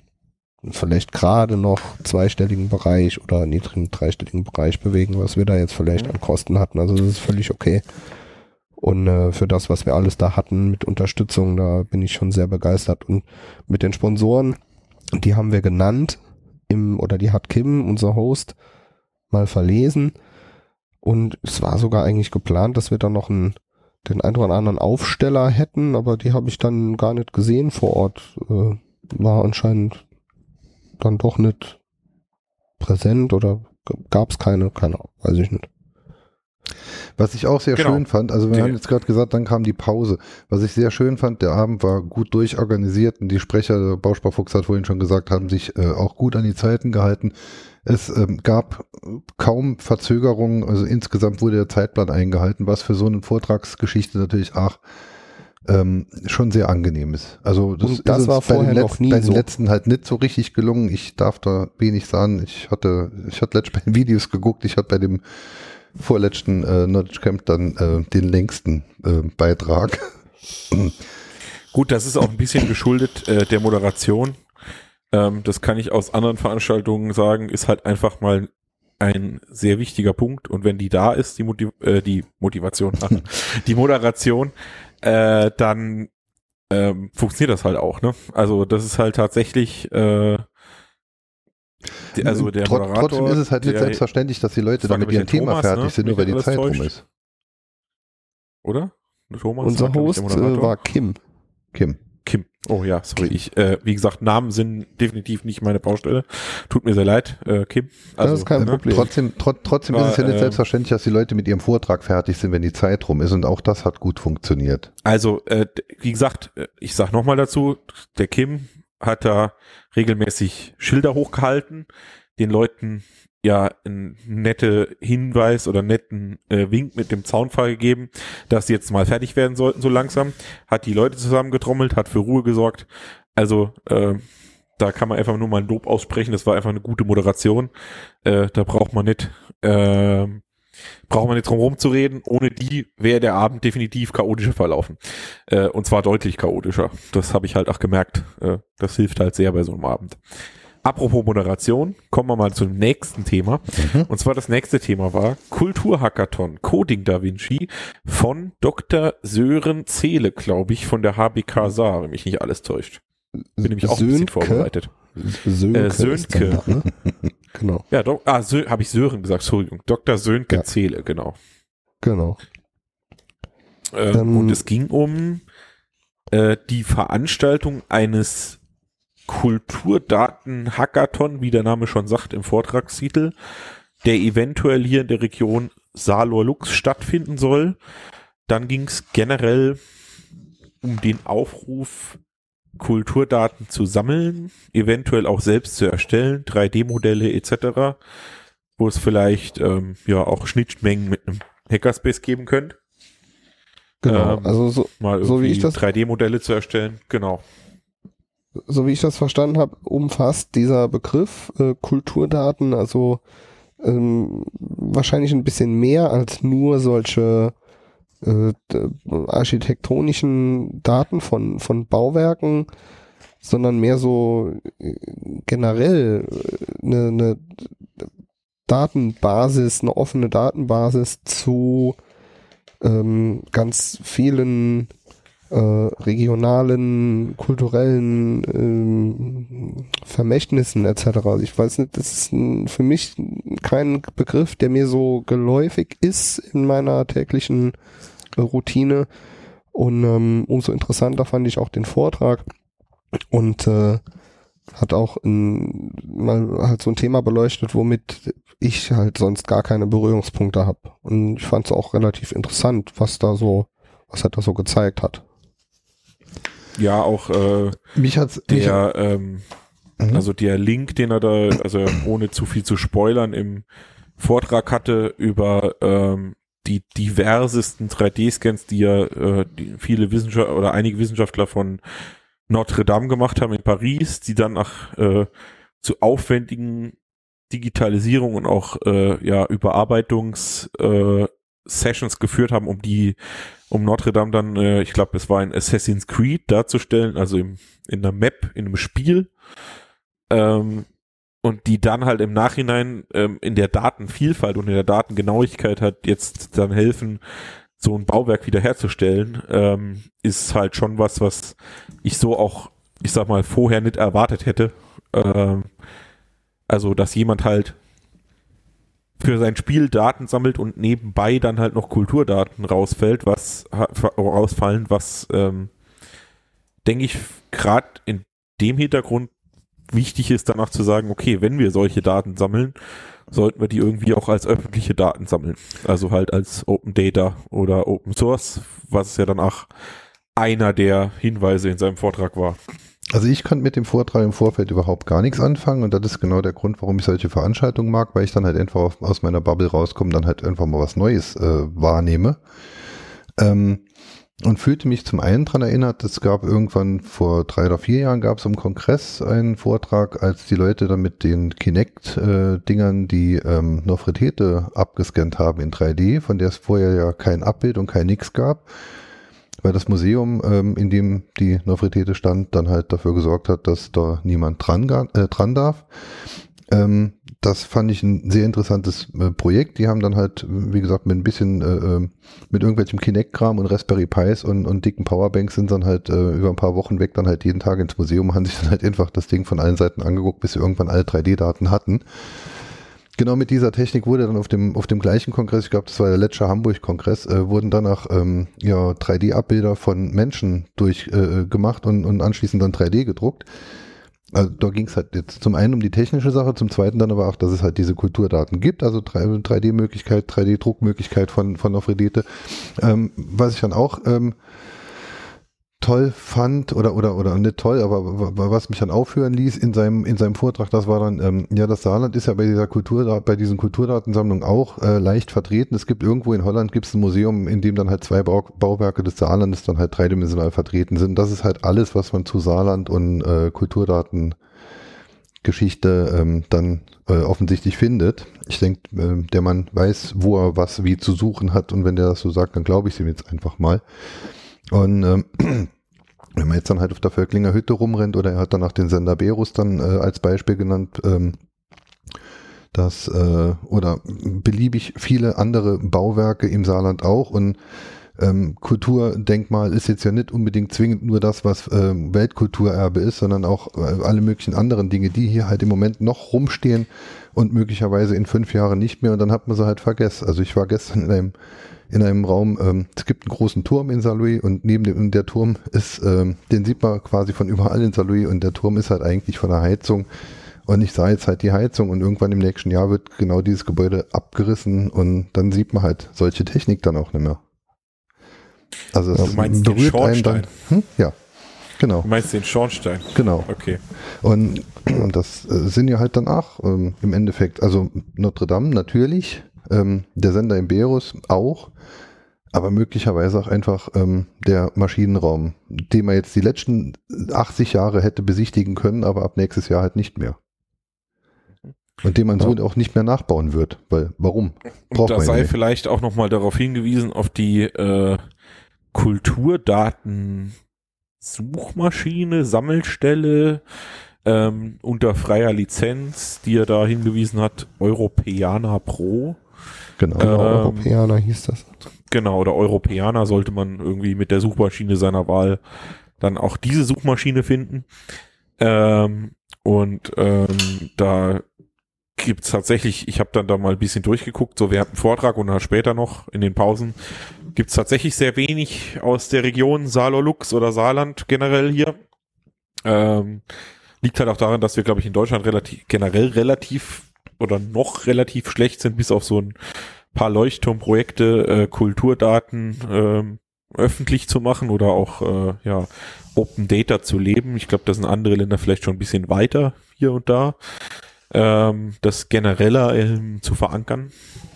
vielleicht gerade noch zweistelligen Bereich oder niedrigen dreistelligen Bereich bewegen, was wir da jetzt vielleicht an Kosten hatten. Also das ist völlig okay. Und äh, für das, was wir alles da hatten mit Unterstützung, da bin ich schon sehr begeistert. Und mit den Sponsoren, die haben wir genannt, im, oder die hat Kim, unser Host, mal verlesen. Und es war sogar eigentlich geplant, dass wir da noch einen, den einen oder anderen Aufsteller hätten, aber die habe ich dann gar nicht gesehen vor Ort. Äh, war anscheinend dann doch nicht präsent oder gab es keine, keine, Ahnung, weiß ich nicht. Was ich auch sehr Genau. schön fand, also wir Die- haben jetzt gerade gesagt, dann kam die Pause. Was ich sehr schön fand, der Abend war gut durchorganisiert und die Sprecher, der Bausparfuchs hat vorhin schon gesagt, haben sich äh, auch gut an die Zeiten gehalten. Es ähm, gab kaum Verzögerungen, also insgesamt wurde der Zeitplan eingehalten, was für so eine Vortragsgeschichte natürlich auch ähm, schon sehr angenehm ist. Also das, Und das ist war uns bei den, vorher noch letzten, nie bei den so. letzten halt nicht so richtig gelungen. Ich darf da wenig sagen. Ich hatte, ich hatte letztens bei den Videos geguckt. Ich hatte bei dem vorletzten äh, Knowledge Camp dann äh, den längsten äh, Beitrag. Gut, das ist auch ein bisschen geschuldet äh, der Moderation. Ähm, das kann ich aus anderen Veranstaltungen sagen, ist halt einfach mal ein sehr wichtiger Punkt. Und wenn die da ist, die, Motiv äh, die Motivation, [laughs] die Moderation, äh, dann ähm, funktioniert das halt auch. Ne? Also das ist halt tatsächlich, äh, die, also der Trot- Moderator, Trotzdem ist es halt nicht selbstverständlich, dass die Leute damit ihrem Thema Thomas, fertig ne? sind, nur Wenn weil die Zeit rum täuscht. ist. oder? Thomas Unser Host der äh, war Kim. Kim. Oh ja, sorry. Ich, äh, wie gesagt, Namen sind definitiv nicht meine Baustelle. Tut mir sehr leid, äh, Kim. Das ist kein ne? Problem. Trotzdem, trot, trotzdem War, ist es ja nicht ähm, selbstverständlich, dass die Leute mit ihrem Vortrag fertig sind, wenn die Zeit rum ist. Und auch das hat gut funktioniert. Also, äh, wie gesagt, äh, ich sag nochmal dazu, der Kim hat da regelmäßig Schilder hochgehalten, den Leuten ja einen nette Hinweis oder netten äh, Wink mit dem Zaunpfahl gegeben, dass sie jetzt mal fertig werden sollten so langsam, hat die Leute zusammengetrommelt, hat für Ruhe gesorgt. Also äh, da kann man einfach nur mal ein Lob aussprechen, das war einfach eine gute Moderation. Äh, da braucht man nicht äh, braucht man nicht drum rumzureden. Ohne die wäre der Abend definitiv chaotischer verlaufen. Äh, und zwar deutlich chaotischer. Das habe ich halt auch gemerkt. Äh, das hilft halt sehr bei so einem Abend. Apropos Moderation, kommen wir mal zum nächsten Thema. Und zwar das nächste Thema war Kulturhackathon Coding Da Vinci von Dr. Sören Zehle, glaube ich, von der HBK Saar, wenn mich nicht alles täuscht. Bin nämlich auch ein bisschen vorbereitet. Sönke. Äh, Sönke. der Name. [laughs] genau, Ja, doch, ah, Sö habe ich Sören gesagt, Entschuldigung. Dr. Sönke Ja. Zehle, genau. genau. Ähm, Ähm, und es ging um äh, die Veranstaltung eines Kulturdaten-Hackathon, wie der Name schon sagt im Vortragstitel, der eventuell hier in der Region Salor-Lux stattfinden soll. Dann ging es generell um den Aufruf, Kulturdaten zu sammeln, eventuell auch selbst zu erstellen, 3D-Modelle etc., wo es vielleicht ähm, ja auch Schnittmengen mit einem Hackerspace geben könnte Genau. Ähm, also so, mal So wie ich das- 3D-Modelle zu erstellen. Genau. So wie ich das verstanden habe, umfasst dieser Begriff äh, Kulturdaten also ähm, wahrscheinlich ein bisschen mehr als nur solche äh, architektonischen Daten von, von Bauwerken, sondern mehr so äh, generell äh, eine, eine Datenbasis, eine offene Datenbasis zu ähm, ganz vielen äh, regionalen, kulturellen ähm, Vermächtnissen etc. Also Ich weiß nicht, das ist ein, für mich kein Begriff, der mir so geläufig ist in meiner täglichen äh, Routine. Und ähm, umso interessanter fand ich auch den Vortrag und äh, hat auch ein, mal halt so ein Thema beleuchtet, womit ich halt sonst gar keine Berührungspunkte habe. Und ich fand es auch relativ interessant, was da so, was er da so gezeigt hat. Ja, auch äh, Mich hat's, mich, der, ähm, Mhm. also der Link, den er da, also ohne zu viel zu spoilern, im Vortrag hatte über ähm, die diversesten 3D-Scans, die ja äh, die viele Wissenschaftler oder einige Wissenschaftler von Notre Dame gemacht haben in Paris, die dann nach äh, zu aufwendigen Digitalisierung und auch äh, ja Überarbeitungs äh, Sessions geführt haben, um die um Notre Dame dann, äh, ich glaube, es war ein Assassin's Creed darzustellen, also im, in einer Map, in einem Spiel. Ähm, und die dann halt im Nachhinein ähm, in der Datenvielfalt und in der Datengenauigkeit hat jetzt dann helfen, so ein Bauwerk wiederherzustellen, ähm, ist halt schon was, was ich so auch, ich sag mal, vorher nicht erwartet hätte. Ähm, also, dass jemand halt für sein Spiel Daten sammelt und nebenbei dann halt noch Kulturdaten rausfällt, was rausfallen, was ähm, denke ich gerade in dem Hintergrund wichtig ist, danach zu sagen, okay, wenn wir solche Daten sammeln, sollten wir die irgendwie auch als öffentliche Daten sammeln. Also halt als Open Data oder Open Source, was ja dann auch einer der Hinweise in seinem Vortrag war. Also ich konnte mit dem Vortrag im Vorfeld überhaupt gar nichts anfangen und das ist genau der Grund, warum ich solche Veranstaltungen mag, weil ich dann halt einfach aus meiner Bubble rauskomme, dann halt einfach mal was Neues äh, wahrnehme. Ähm, und fühlte mich zum einen daran erinnert, es gab irgendwann vor drei oder vier Jahren gab es im Kongress einen Vortrag, als die Leute dann mit den Kinect-Dingern die ähm, Nofretete abgescannt haben in 3D, von der es vorher ja kein Abbild und kein Nix gab, weil das Museum, ähm, in dem die Nofretete stand, dann halt dafür gesorgt hat, dass da niemand dran, äh, dran darf. Ähm, das fand ich ein sehr interessantes äh, Projekt. Die haben dann halt, wie gesagt, mit ein bisschen, äh, äh, mit irgendwelchem Kinect-Kram und Raspberry Pis und, und dicken Powerbanks sind dann halt äh, über ein paar Wochen weg, dann halt jeden Tag ins Museum, [laughs] haben sich dann halt einfach das Ding von allen Seiten angeguckt, bis sie irgendwann alle 3D-Daten hatten. Genau mit dieser Technik wurde dann auf dem, auf dem gleichen Kongress, ich glaube, das war der Letscher Hamburg-Kongress, äh, wurden danach ähm, ja 3D-Abbilder von Menschen durchgemacht äh, und, und anschließend dann 3D gedruckt. Also da ging es halt jetzt zum einen um die technische Sache, zum zweiten dann aber auch, dass es halt diese Kulturdaten gibt, also 3D-Möglichkeit, 3D-Druckmöglichkeit von, von Nofredete. Ähm, was ich dann auch ähm, toll fand oder oder oder nicht toll, aber was mich dann aufhören ließ in seinem in seinem Vortrag, das war dann ähm, ja das Saarland ist ja bei dieser Kultur bei diesen Kulturdatensammlungen auch äh, leicht vertreten. Es gibt irgendwo in Holland gibt es ein Museum, in dem dann halt zwei Bau, Bauwerke des Saarlandes dann halt dreidimensional vertreten sind. Das ist halt alles, was man zu Saarland und äh, Kulturdaten Geschichte ähm, dann äh, offensichtlich findet. Ich denke, äh, der Mann weiß, wo er was wie zu suchen hat und wenn der das so sagt, dann glaube ich es ihm jetzt einfach mal. Und ähm, [clears throat] wenn man jetzt dann halt auf der Völklinger Hütte rumrennt oder er hat dann auch den Sender Berus dann äh, als Beispiel genannt, ähm, dass äh, oder beliebig viele andere Bauwerke im Saarland auch und ähm, Kulturdenkmal ist jetzt ja nicht unbedingt zwingend nur das, was ähm, Weltkulturerbe ist, sondern auch äh, alle möglichen anderen Dinge, die hier halt im Moment noch rumstehen und möglicherweise in fünf Jahren nicht mehr und dann hat man sie halt vergessen. Also ich war gestern in einem in einem Raum, ähm, es gibt einen großen Turm in Saarlouis und neben dem und der Turm ist, ähm, den sieht man quasi von überall in Saarlouis und der Turm ist halt eigentlich von der Heizung und ich sah jetzt halt die Heizung und irgendwann im nächsten Jahr wird genau dieses Gebäude abgerissen und dann sieht man halt solche Technik dann auch nicht mehr. Also es Du meinst den berührt einen dann. Schornstein? Hm? Ja, genau, Du meinst den Schornstein? genau. Okay. Und, und das äh, sind ja halt dann auch ähm, im Endeffekt, also Notre Dame natürlich, ähm, der Sender im Berus auch, aber möglicherweise auch einfach ähm, der Maschinenraum, den man jetzt die letzten 80 Jahre hätte besichtigen können, aber ab nächstes Jahr halt nicht mehr. Und den man so auch nicht mehr nachbauen wird, weil warum? Und Braucht da man ja sei nicht. vielleicht auch nochmal darauf hingewiesen, auf die äh, Kulturdaten Suchmaschine, Sammelstelle ähm, unter freier Lizenz, die er da hingewiesen hat, Europeana Pro. Genau. Ähm, Europäer hieß das. Genau, oder Europäer sollte man irgendwie mit der Suchmaschine seiner Wahl dann auch diese Suchmaschine finden. Ähm, und ähm, da gibt's tatsächlich, ich habe dann da mal ein bisschen durchgeguckt, so während dem Vortrag und dann später noch in den Pausen, gibt's tatsächlich sehr wenig aus der Region Saarlorlux oder Saarland generell hier. Ähm, liegt halt auch daran, dass wir, glaube ich, in Deutschland relativ generell relativ oder noch relativ schlecht sind, bis auf so ein paar Leuchtturmprojekte, äh, Kulturdaten ähm, öffentlich zu machen oder auch äh, ja Open Data zu leben. Ich glaube, da sind andere Länder vielleicht schon ein bisschen weiter hier und da, ähm, das genereller ähm, zu verankern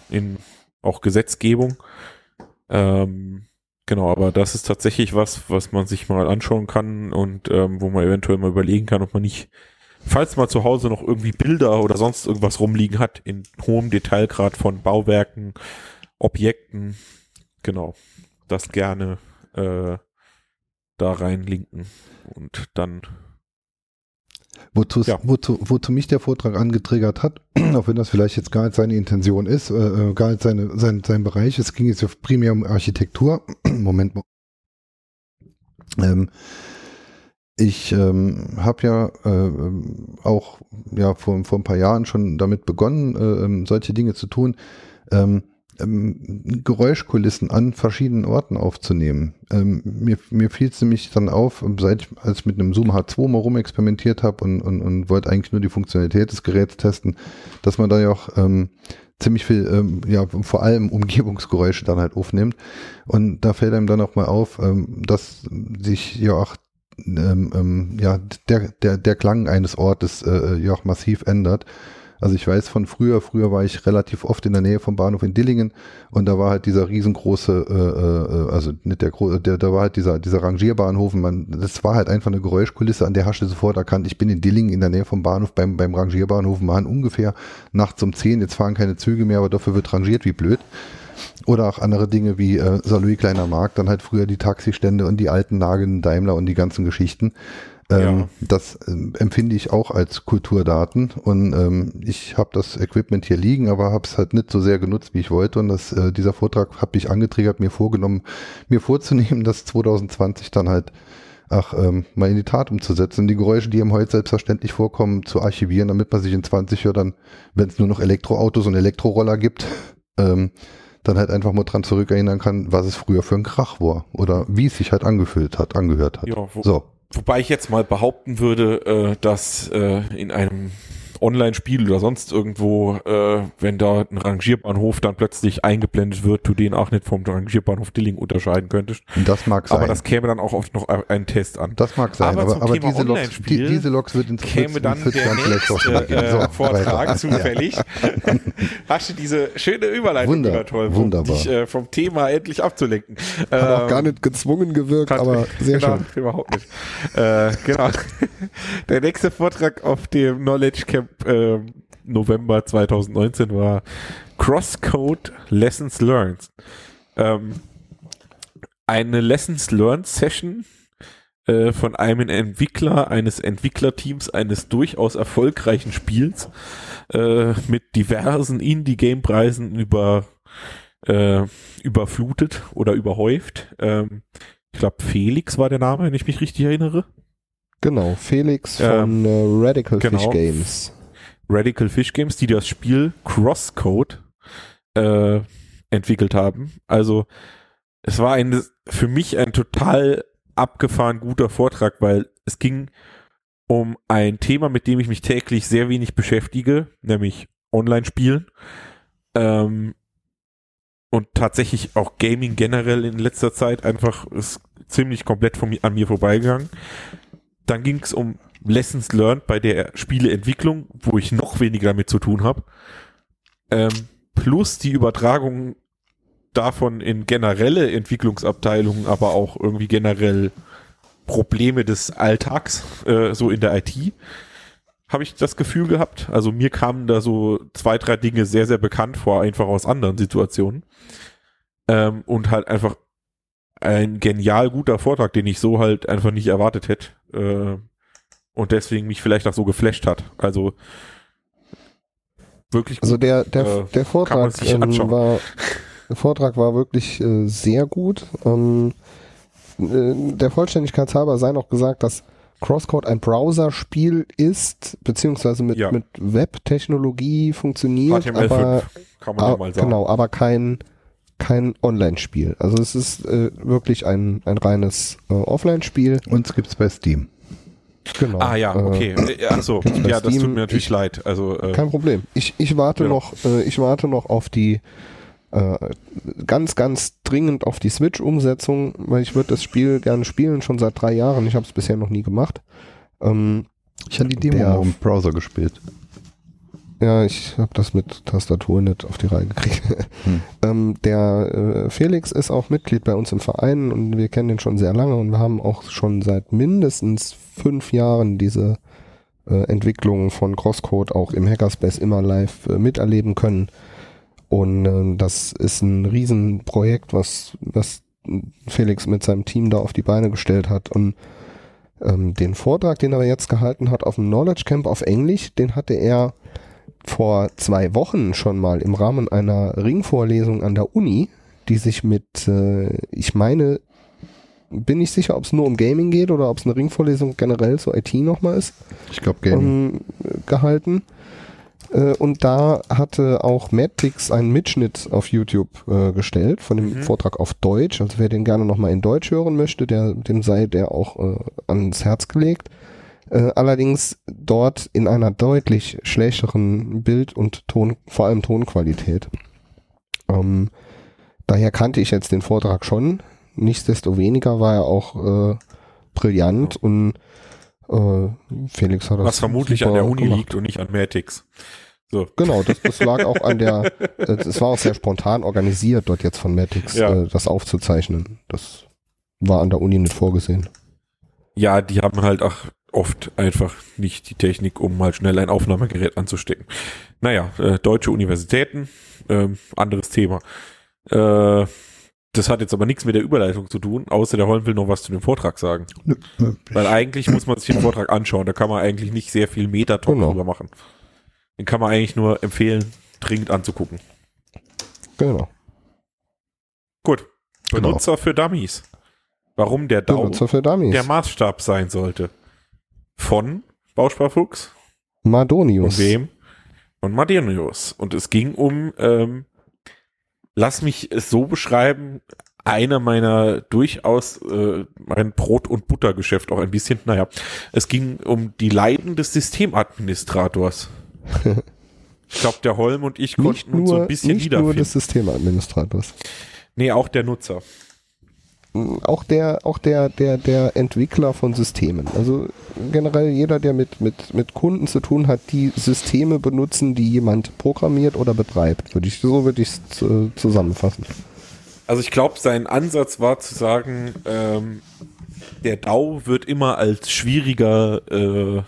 in auch Gesetzgebung. Ähm, genau, aber das ist tatsächlich was, was man sich mal anschauen kann und ähm, wo man eventuell mal überlegen kann, ob man nicht, falls man zu Hause noch irgendwie Bilder oder sonst irgendwas rumliegen hat, in hohem Detailgrad von Bauwerken, Objekten, genau, das gerne äh, da reinlinken und dann Wozu, Ja. wozu, wozu mich der Vortrag angetriggert hat, [clears throat] auch wenn das vielleicht jetzt gar nicht seine Intention ist, äh, äh, gar nicht seine, sein, sein Bereich, es ging jetzt ja primär um Architektur. [clears throat] Moment mal. Ähm, ich ähm, habe ja äh, ähm, auch ja, vor, vor ein paar Jahren schon damit begonnen, äh, ähm, solche Dinge zu tun. Ähm, ähm, Geräuschkulissen an verschiedenen Orten aufzunehmen. Ähm, mir mir fiel es nämlich dann auf, seit ich, als ich mit einem Zoom H2 mal rumexperimentiert habe und, und, und wollte eigentlich nur die Funktionalität des Geräts testen, dass man da ja auch ähm, ziemlich viel, ähm, ja, vor allem Umgebungsgeräusche dann halt aufnimmt. Und da fällt einem dann auch mal auf, ähm, dass sich ja auch ähm, ähm, ja, der, der, der Klang eines Ortes äh, ja auch massiv ändert. Also ich weiß von früher, früher war ich relativ oft in der Nähe vom Bahnhof in Dillingen und da war halt dieser riesengroße, äh, äh, also nicht der große, der, da war halt dieser, dieser Rangierbahnhof und man, das war halt einfach eine Geräuschkulisse, an der hast du sofort erkannt, ich bin in Dillingen in der Nähe vom Bahnhof, beim, beim Rangierbahnhof waren ungefähr nachts um 10, jetzt fahren keine Züge mehr, aber dafür wird rangiert wie blöd. Oder auch andere Dinge wie äh, Salui Kleiner Markt, dann halt früher die Taxistände und die alten Nagen Daimler und die ganzen Geschichten. Ähm, Ja. Das ähm, empfinde ich auch als Kulturdaten und ähm, ich habe das Equipment hier liegen, aber habe es halt nicht so sehr genutzt, wie ich wollte und das, äh, dieser Vortrag hat mich angetriggert, mir vorgenommen, mir [laughs] vorzunehmen, das 2020 dann halt ach, ähm, mal in die Tat umzusetzen, die Geräusche, die ihm heute selbstverständlich vorkommen, zu archivieren, damit man sich in 20 Jahren dann, wenn es nur noch Elektroautos und Elektroroller gibt, [laughs] ähm, dann halt einfach mal dran zurückerinnern kann, was es früher für ein Krach war oder wie es sich halt angefühlt hat, angehört hat. Ja, wo, So, Wobei ich jetzt mal behaupten würde, äh, dass äh, in einem Online-Spiel oder sonst irgendwo, äh, wenn da ein Rangierbahnhof dann plötzlich eingeblendet wird, du den auch nicht vom Rangierbahnhof Dilling unterscheiden könntest. das mag sein. Aber das käme dann auch oft noch einen Test an. Das mag sein, Aber aber, zum aber, Thema diese, Loks, die, diese Loks wird in käme dann 40 der auch nächste äh, So, Vortrag zufällig. [laughs] Hast du diese schöne Überleitung Wunder- wieder toll, um wunderbar. dich äh, vom Thema endlich abzulenken. Hat auch Ähm, gar nicht gezwungen gewirkt, Hat- aber sehr genau, schön. Überhaupt nicht. Äh, genau. [laughs] Der nächste Vortrag auf dem Knowledge Camp äh, November 2019 war Crosscode Lessons Learned. Ähm, eine Lessons Learned Session äh, von einem Entwickler eines Entwicklerteams eines durchaus erfolgreichen Spiels äh, mit diversen Indie-Game-Preisen über äh, überflutet oder überhäuft. Ähm, ich glaube, Felix war der Name, wenn ich mich richtig erinnere. Genau, Felix Ähm, von äh, Radical genau. Fish Games. Radical Fish Games, die das Spiel Crosscode äh, entwickelt haben. Also es war ein, für mich ein total abgefahren guter Vortrag, weil es ging um ein Thema, mit dem ich mich täglich sehr wenig beschäftige, nämlich Online-Spielen. Ähm, und tatsächlich auch Gaming generell in letzter Zeit einfach ist ziemlich komplett von an mir vorbeigegangen. Dann ging es um Lessons Learned bei der Spieleentwicklung, wo ich noch weniger damit zu tun habe. Ähm, plus die Übertragung davon in generelle Entwicklungsabteilungen, aber auch irgendwie generell Probleme des Alltags, äh, so in der IT, habe ich das Gefühl gehabt. Also mir kamen da so zwei, drei Dinge sehr, sehr bekannt vor, einfach aus anderen Situationen. Ähm, und halt einfach ein genial guter Vortrag, den ich so halt einfach nicht erwartet hätte. Äh, und deswegen mich vielleicht auch so geflasht hat. Also wirklich Also gut. der, der, Äh, der Vortrag ähm, war der Vortrag war wirklich äh, sehr gut. Ähm, äh, der Vollständigkeit halber sei noch gesagt, dass Crosscode ein Browserspiel ist, beziehungsweise mit, Ja. mit Web-Technologie funktioniert, HTML5 aber kann man ja mal sagen. Genau, aber kein, kein Online-Spiel. Also es ist äh, wirklich ein, ein reines äh, Offline-Spiel. Uns gibt's bei Steam. Genau. Ah ja, Äh, okay. Äh, Ach so, ja, das Steam, tut mir natürlich ich- leid. Also äh, Kein Problem. Ich, ich warte Ja. noch, äh, ich warte noch auf die äh, ganz, ganz dringend auf die Switch-Umsetzung, weil ich würde das Spiel gerne spielen, schon seit drei Jahren. Ich habe es bisher noch nie gemacht. Ähm, Ich habe die Demo im Browser gespielt. Ja, ich habe das mit Tastatur nicht auf die Reihe gekriegt. Hm. [laughs] ähm, der äh, Felix ist auch Mitglied bei uns im Verein und wir kennen ihn schon sehr lange und wir haben auch schon seit mindestens fünf Jahren diese äh, Entwicklung von Crosscode auch im Hackerspace immer live äh, miterleben können. Und äh, das ist ein Riesenprojekt, was, was Felix mit seinem Team da auf die Beine gestellt hat. Und ähm, den Vortrag, den er jetzt gehalten hat auf dem Knowledge Camp auf Englisch, den hatte er vor zwei Wochen schon mal im Rahmen einer Ringvorlesung an der Uni, die sich mit, äh, ich meine, bin nicht sicher, ob es nur um Gaming geht oder ob es eine Ringvorlesung generell zur IT nochmal ist Ich glaube Gaming. ähm, gehalten. Äh, und da hatte auch Madpix einen Mitschnitt auf YouTube äh, gestellt von dem Mhm. Vortrag auf Deutsch. Also wer den gerne nochmal in Deutsch hören möchte, der, dem sei der auch äh, ans Herz gelegt. Äh, allerdings dort in einer deutlich schlechteren Bild- und Ton, vor allem Tonqualität. Ähm, daher kannte ich jetzt den Vortrag schon. Nichtsdestoweniger war er auch äh, brillant und äh, Felix hat das was vermutlich an der Uni gemacht. liegt und nicht an Matix. So. Genau, das, das lag auch an der, [laughs] es war auch sehr spontan organisiert, dort jetzt von Matix Ja. äh, das aufzuzeichnen. Das war an der Uni nicht vorgesehen. Ja, die haben halt auch oft einfach nicht die Technik, um mal schnell ein Aufnahmegerät anzustecken. Naja, äh, deutsche Universitäten, ähm, anderes Thema. Äh, das hat jetzt aber nichts mit der Überleitung zu tun, außer der Holm will noch was zu dem Vortrag sagen. Nö, Weil eigentlich muss man sich den Vortrag anschauen, da kann man eigentlich nicht sehr viel Metatalk Genau. drüber machen. Den kann man eigentlich nur empfehlen, dringend anzugucken. Genau. Gut. Genau. Benutzer für Dummies. Warum der DAO Benutzer für Dummies. der Maßstab sein sollte. Von Bausparfuchs Madonius. und wem? Von Madenius. Und es ging um, ähm, lass mich es so beschreiben, einer meiner durchaus äh, mein Brot- und Buttergeschäft auch ein bisschen, naja, es ging um die Leiden des Systemadministrators. [laughs] ich glaube, der Holm und ich Nicht konnten uns so nur, ein bisschen nicht nur wiederfinden. des Systemadministrators. nee, auch der Nutzer. Auch der, auch der, der, der Entwickler von Systemen. Also generell jeder, der mit, mit, mit Kunden zu tun hat, die Systeme benutzen, die jemand programmiert oder betreibt. Würde ich, so würde ich es zusammenfassen. Also ich glaube, sein Ansatz war zu sagen, ähm, der DAO wird immer als schwieriger, äh,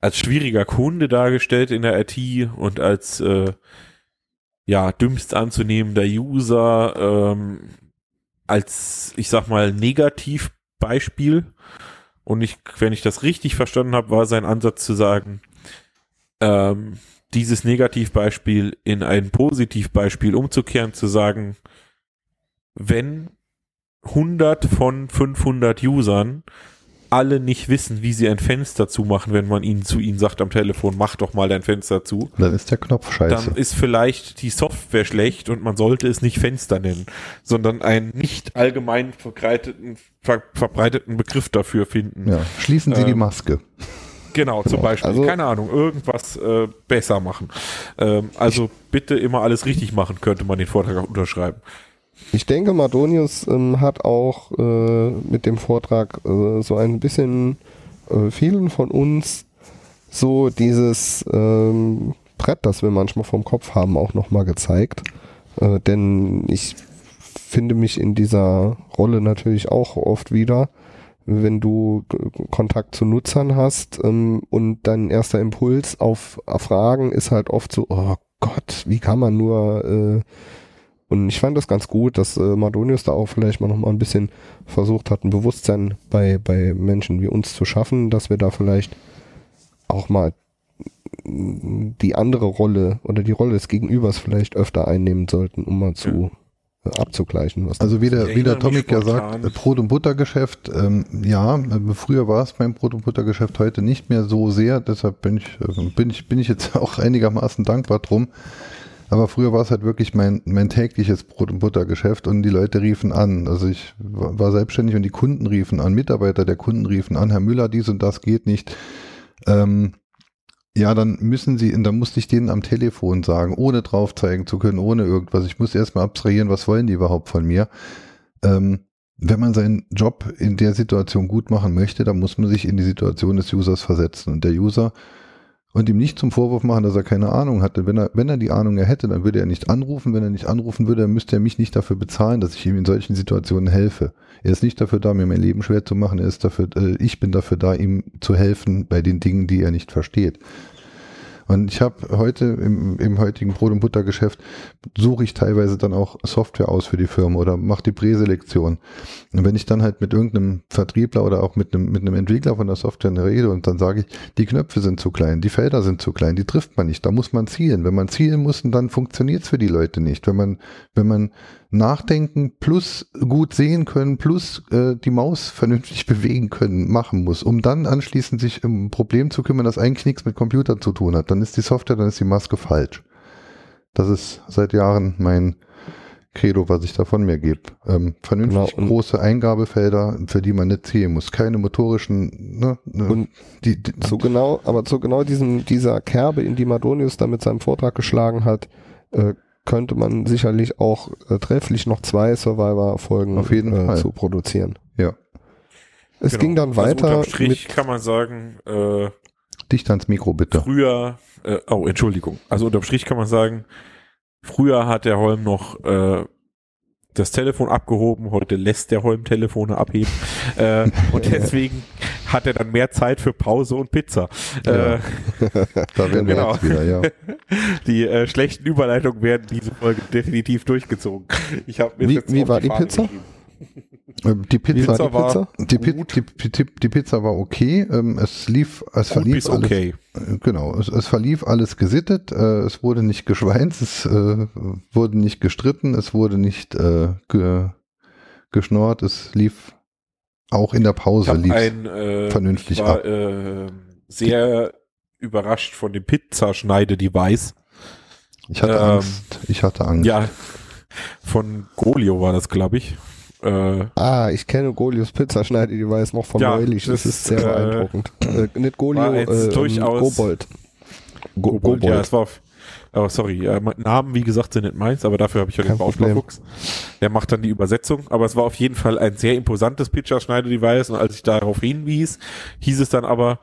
als schwieriger Kunde dargestellt in der IT und als äh, ja dümmst anzunehmender User, ähm, als ich sag mal Negativbeispiel. Und ich, wenn ich das richtig verstanden habe, war sein Ansatz zu sagen, ähm, dieses Negativbeispiel in ein Positivbeispiel umzukehren, zu sagen, wenn 100 von 500 Usern alle nicht wissen, wie sie ein Fenster zumachen, wenn man ihnen zu ihnen sagt am Telefon, mach doch mal dein Fenster zu, Dann ist der Knopf scheiße. dann ist vielleicht die Software schlecht und man sollte es nicht Fenster nennen, sondern einen nicht allgemein verbreiteten, ver verbreiteten Begriff dafür finden. ja. Schließen Sie die Ähm, Maske. Genau, zum Beispiel. Also- Keine Ahnung, irgendwas äh, besser machen. Ähm, also bitte immer alles richtig machen, könnte man den Vortrag auch unterschreiben. Ich denke, Madonius ähm, hat auch äh, mit dem Vortrag äh, so ein bisschen äh, vielen von uns so dieses ähm, Brett, das wir manchmal vom Kopf haben, auch nochmal gezeigt. Äh, denn ich finde mich in dieser Rolle natürlich auch oft wieder, wenn du K- Kontakt zu Nutzern hast ähm, und dein erster Impuls auf Fragen ist halt oft so, oh Gott, wie kann man nur äh, und ich fand das ganz gut, dass äh, Madonius da auch vielleicht mal nochmal ein bisschen versucht hat, ein Bewusstsein bei, bei Menschen wie uns zu schaffen, dass wir da vielleicht auch mal die andere Rolle oder die Rolle des Gegenübers vielleicht öfter einnehmen sollten, um mal zu äh, abzugleichen. Was Also wie der, wie der Tomic ja sagt, Brot- und Buttergeschäft, ähm, ja, äh, früher war es mein Brot- und Buttergeschäft, heute nicht mehr so sehr, deshalb bin ich, äh, bin ich, bin ich jetzt [laughs] auch einigermaßen dankbar drum. Aber früher war es halt wirklich mein, mein tägliches Brot- und Buttergeschäft und die Leute riefen an. Also ich war selbstständig und die Kunden riefen an, Mitarbeiter der Kunden riefen an, Herr Müller, dies und das geht nicht. Ähm, ja, dann müssen sie, dann musste ich denen am Telefon sagen, ohne drauf zeigen zu können, ohne irgendwas. Ich muss erstmal abstrahieren, was wollen die überhaupt von mir. Ähm, wenn man seinen Job in der Situation gut machen möchte, dann muss man sich in die Situation des Users versetzen. Und der User und ihm nicht zum Vorwurf machen, dass er keine Ahnung hatte. Wenn er, wenn er die Ahnung hätte, dann würde er nicht anrufen. Wenn er nicht anrufen würde, dann müsste er mich nicht dafür bezahlen, dass ich ihm in solchen Situationen helfe. Er ist nicht dafür da, mir mein Leben schwer zu machen. Er ist dafür, äh, ich bin dafür da, ihm zu helfen bei den Dingen, die er nicht versteht. Und ich habe heute im, im heutigen Brot- und Buttergeschäft suche ich teilweise dann auch Software aus für die Firma oder mache die Präselektion. Und wenn ich dann halt mit irgendeinem Vertriebler oder auch mit einem, mit einem Entwickler von der Software rede und dann sage ich, die Knöpfe sind zu klein, die Felder sind zu klein, die trifft man nicht, da muss man zielen. Wenn man zielen muss, dann funktioniert es für die Leute nicht. Wenn man, wenn man nachdenken plus gut sehen können plus äh, die Maus vernünftig [laughs] bewegen können machen muss, um dann anschließend sich um ein Problem zu kümmern, das eigentlich nichts mit Computern zu tun hat, dann ist die Software, dann ist die Maske falsch. Das ist seit Jahren mein Credo, was ich da von mir gebe. Ähm, vernünftig Genau, große Eingabefelder, für die man nicht zählen muss. Keine motorischen, ne, ne, Und die, die, zu genau, aber zu genau diesem, dieser Kerbe, in die Madonius da mit seinem Vortrag geschlagen hat, äh, könnte man sicherlich auch äh, trefflich noch zwei Survivor-Folgen Auf jeden äh, Fall. zu produzieren. ja, Es Genau. ging dann Also weiter unterm Strich mit, kann man sagen, äh, dicht ans Mikro bitte. früher äh, oh, Entschuldigung. Also unterm Strich kann man sagen, früher hat der Holm noch äh, das Telefon abgehoben, heute lässt der Holm Telefone abheben. äh, und [laughs] deswegen hat er dann mehr Zeit für Pause und Pizza. Ja. Äh, [laughs] Da wären wir Genau. wieder, ja. [laughs] die äh, schlechten Überleitungen werden diese Folge definitiv durchgezogen. Ich habe mir Wie- jetzt wie war die Fahne Pizza? geschrieben. Ähm, Die Pizza, Pizza die, war Pizza? die, Pi- die, die, die Pizza war okay. Ähm, es lief, es Gut verlief alles, okay. äh, genau, es, es verlief alles gesittet. Äh, es wurde nicht geschweint, es äh, wurde nicht gestritten, es wurde nicht äh, ge, geschnort. Es lief auch in der Pause lief. ein äh, vernünftig ich war, ab. äh, sehr überrascht von dem Pizzaschneide-Device. Ich hatte ähm, Angst. Ich hatte Angst. Ja, von Golio war das, glaube ich. Äh, Ah, ich kenne Golios Pizzaschneide, die weiß noch von Ja, neulich. Das, das, ist sehr äh, beeindruckend. Äh, nicht Golio, äh, durchaus- Gobold. Go Kobold. Gobold. Ja, es war. auf- Oh, sorry, äh, Namen, wie gesagt, sind nicht meins, aber dafür habe ich ja den. Bausparfuchs. Der macht dann die Übersetzung. Aber es war auf jeden Fall ein sehr imposantes Pizzaschneide-Device. Und als ich darauf hinwies, hieß es dann aber,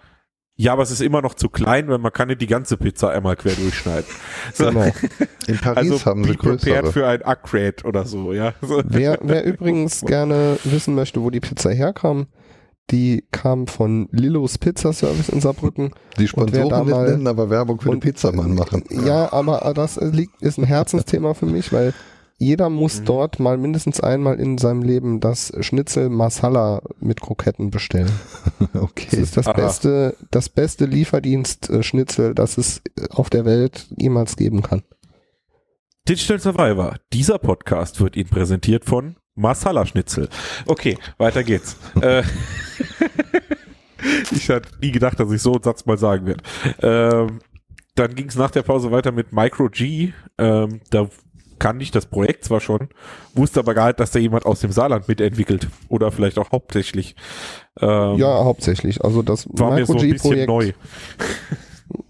ja, aber es ist immer noch zu klein, weil man kann nicht die ganze Pizza einmal quer durchschneiden. [laughs] So, Genau. In Paris also haben sie größere. für ein Upgrade oder so, ja. So. Wer, wer [laughs] übrigens gerne wissen möchte, wo die Pizza herkam, die kam von Lillos Pizza Service in Saarbrücken. Die da Sponsoren mal- nennen, aber Werbung für den und- Pizzamann machen. Ja, aber das liegt, ist ein Herzensthema für mich, weil jeder muss Mhm. dort mal mindestens einmal in seinem Leben das Schnitzel Masala mit Kroketten bestellen. [laughs] Das Okay. ist das Aha. beste, das beste Lieferdienst-Schnitzel, das es auf der Welt jemals geben kann. Digital Survivor. Dieser Podcast wird Ihnen präsentiert von Masala Schnitzel. Okay, weiter geht's. [laughs] äh, [laughs] ich hatte nie gedacht, dass ich so einen Satz mal sagen werde. Ähm, dann ging es nach der Pause weiter mit Micro G. Ähm, da kannte ich das Projekt zwar schon, wusste aber gar nicht, dass da jemand aus dem Saarland mitentwickelt. Oder vielleicht auch hauptsächlich. Ähm, Ja, hauptsächlich. Also das war mir so ein bisschen Micro-G-Projekt neu.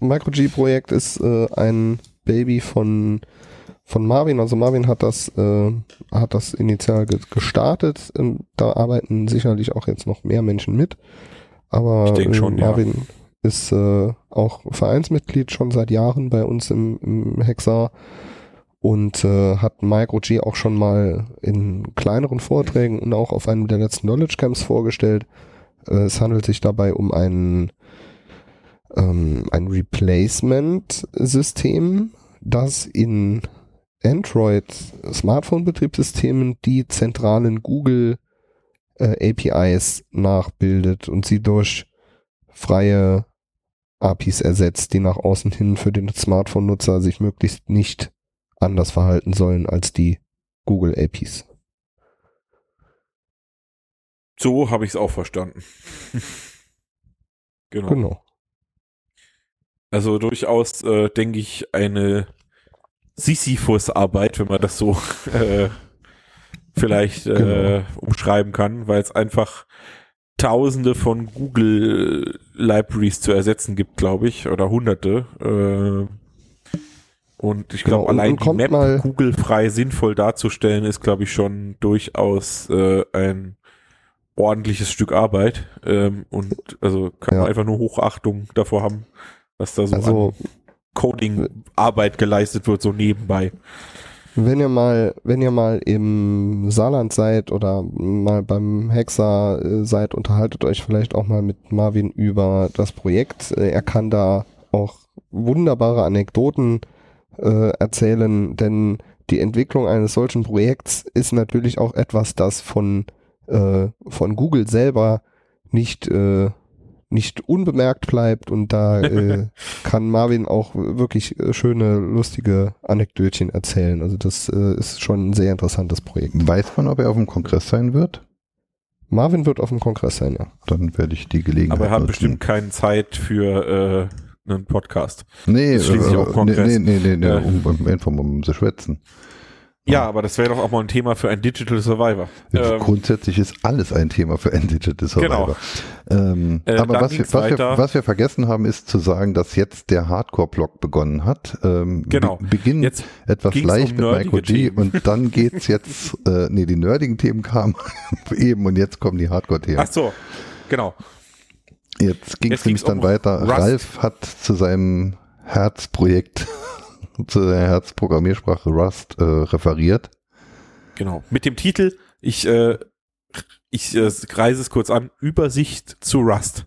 [laughs] Micro-G-Projekt ist äh, ein Baby von, von Marvin. Also Marvin hat das, äh, hat das initial ge gestartet. Ähm, da arbeiten sicherlich auch jetzt noch mehr Menschen mit. Aber äh, schon, ja. Marvin ist äh, auch Vereinsmitglied schon seit Jahren bei uns im, im Hexar und äh, hat Micro-G auch schon mal in kleineren Vorträgen und auch auf einem der letzten Knowledge Camps vorgestellt. Äh, es handelt sich dabei um einen ähm, ein Replacement-System, das in Android Smartphone-Betriebssystemen die zentralen Google äh, APIs nachbildet und sie durch freie APIs ersetzt, die nach außen hin für den Smartphone-Nutzer sich möglichst nicht anders verhalten sollen als die Google APIs. So habe ich es auch verstanden. [laughs] genau. Genau. Also durchaus, äh, denke ich, eine Sisyphus-Arbeit, wenn man das so [laughs] äh, vielleicht äh, Genau. umschreiben kann, weil es einfach Tausende von Google Libraries zu ersetzen gibt, glaube ich, oder Hunderte. Äh, und ich glaube, Genau, allein die Map mal- Google-frei sinnvoll darzustellen, ist, glaube ich, schon durchaus äh, ein ordentliches Stück Arbeit. Ähm, und also kann man Ja. einfach nur Hochachtung davor haben, was da so Also Coding-Arbeit geleistet wird, so nebenbei. Wenn ihr mal, wenn ihr mal im Saarland seid oder mal beim Hexer äh, seid, unterhaltet euch vielleicht auch mal mit Marvin über das Projekt. Äh, er kann da auch wunderbare Anekdoten äh, erzählen, denn die Entwicklung eines solchen Projekts ist natürlich auch etwas, das von, äh, von Google selber nicht, äh, nicht unbemerkt bleibt und da [laughs] äh, kann Marvin auch wirklich äh, schöne, lustige Anekdötchen erzählen. Also das äh, ist schon ein sehr interessantes Projekt. Weiß man, ob er auf dem Kongress sein wird? Marvin wird auf dem Kongress sein, ja. Dann werde ich die Gelegenheit Aber er hat nutzen. bestimmt keine Zeit für äh, einen Podcast. Nee, ist schließlich äh, auch Kongress. nee, nee, nee, nee Äh. um, einfach mal um zu schwätzen. Ja, aber das wäre doch auch mal ein Thema für ein Digital Survivor. Ähm, Grundsätzlich ist alles ein Thema für ein Digital Survivor. Ähm, Äh, aber was wir, was, wir, was wir vergessen haben, ist zu sagen, dass jetzt der Hardcore-Block begonnen hat. Ähm, Genau. Be Beginn Jetzt etwas leicht um mit Micro G Themen. und dann geht's jetzt, [laughs] äh, nee, die nerdigen Themen kamen [laughs] eben und jetzt kommen die Hardcore-Themen. Ach so, genau. Jetzt ging es nämlich dann um weiter. Rust. Ralf hat zu seinem Herzprojekt, [laughs] zu der Herzprogrammiersprache Rust äh, referiert. Genau. Mit dem Titel, ich, äh, ich äh, kreise es kurz an, Übersicht zu Rust.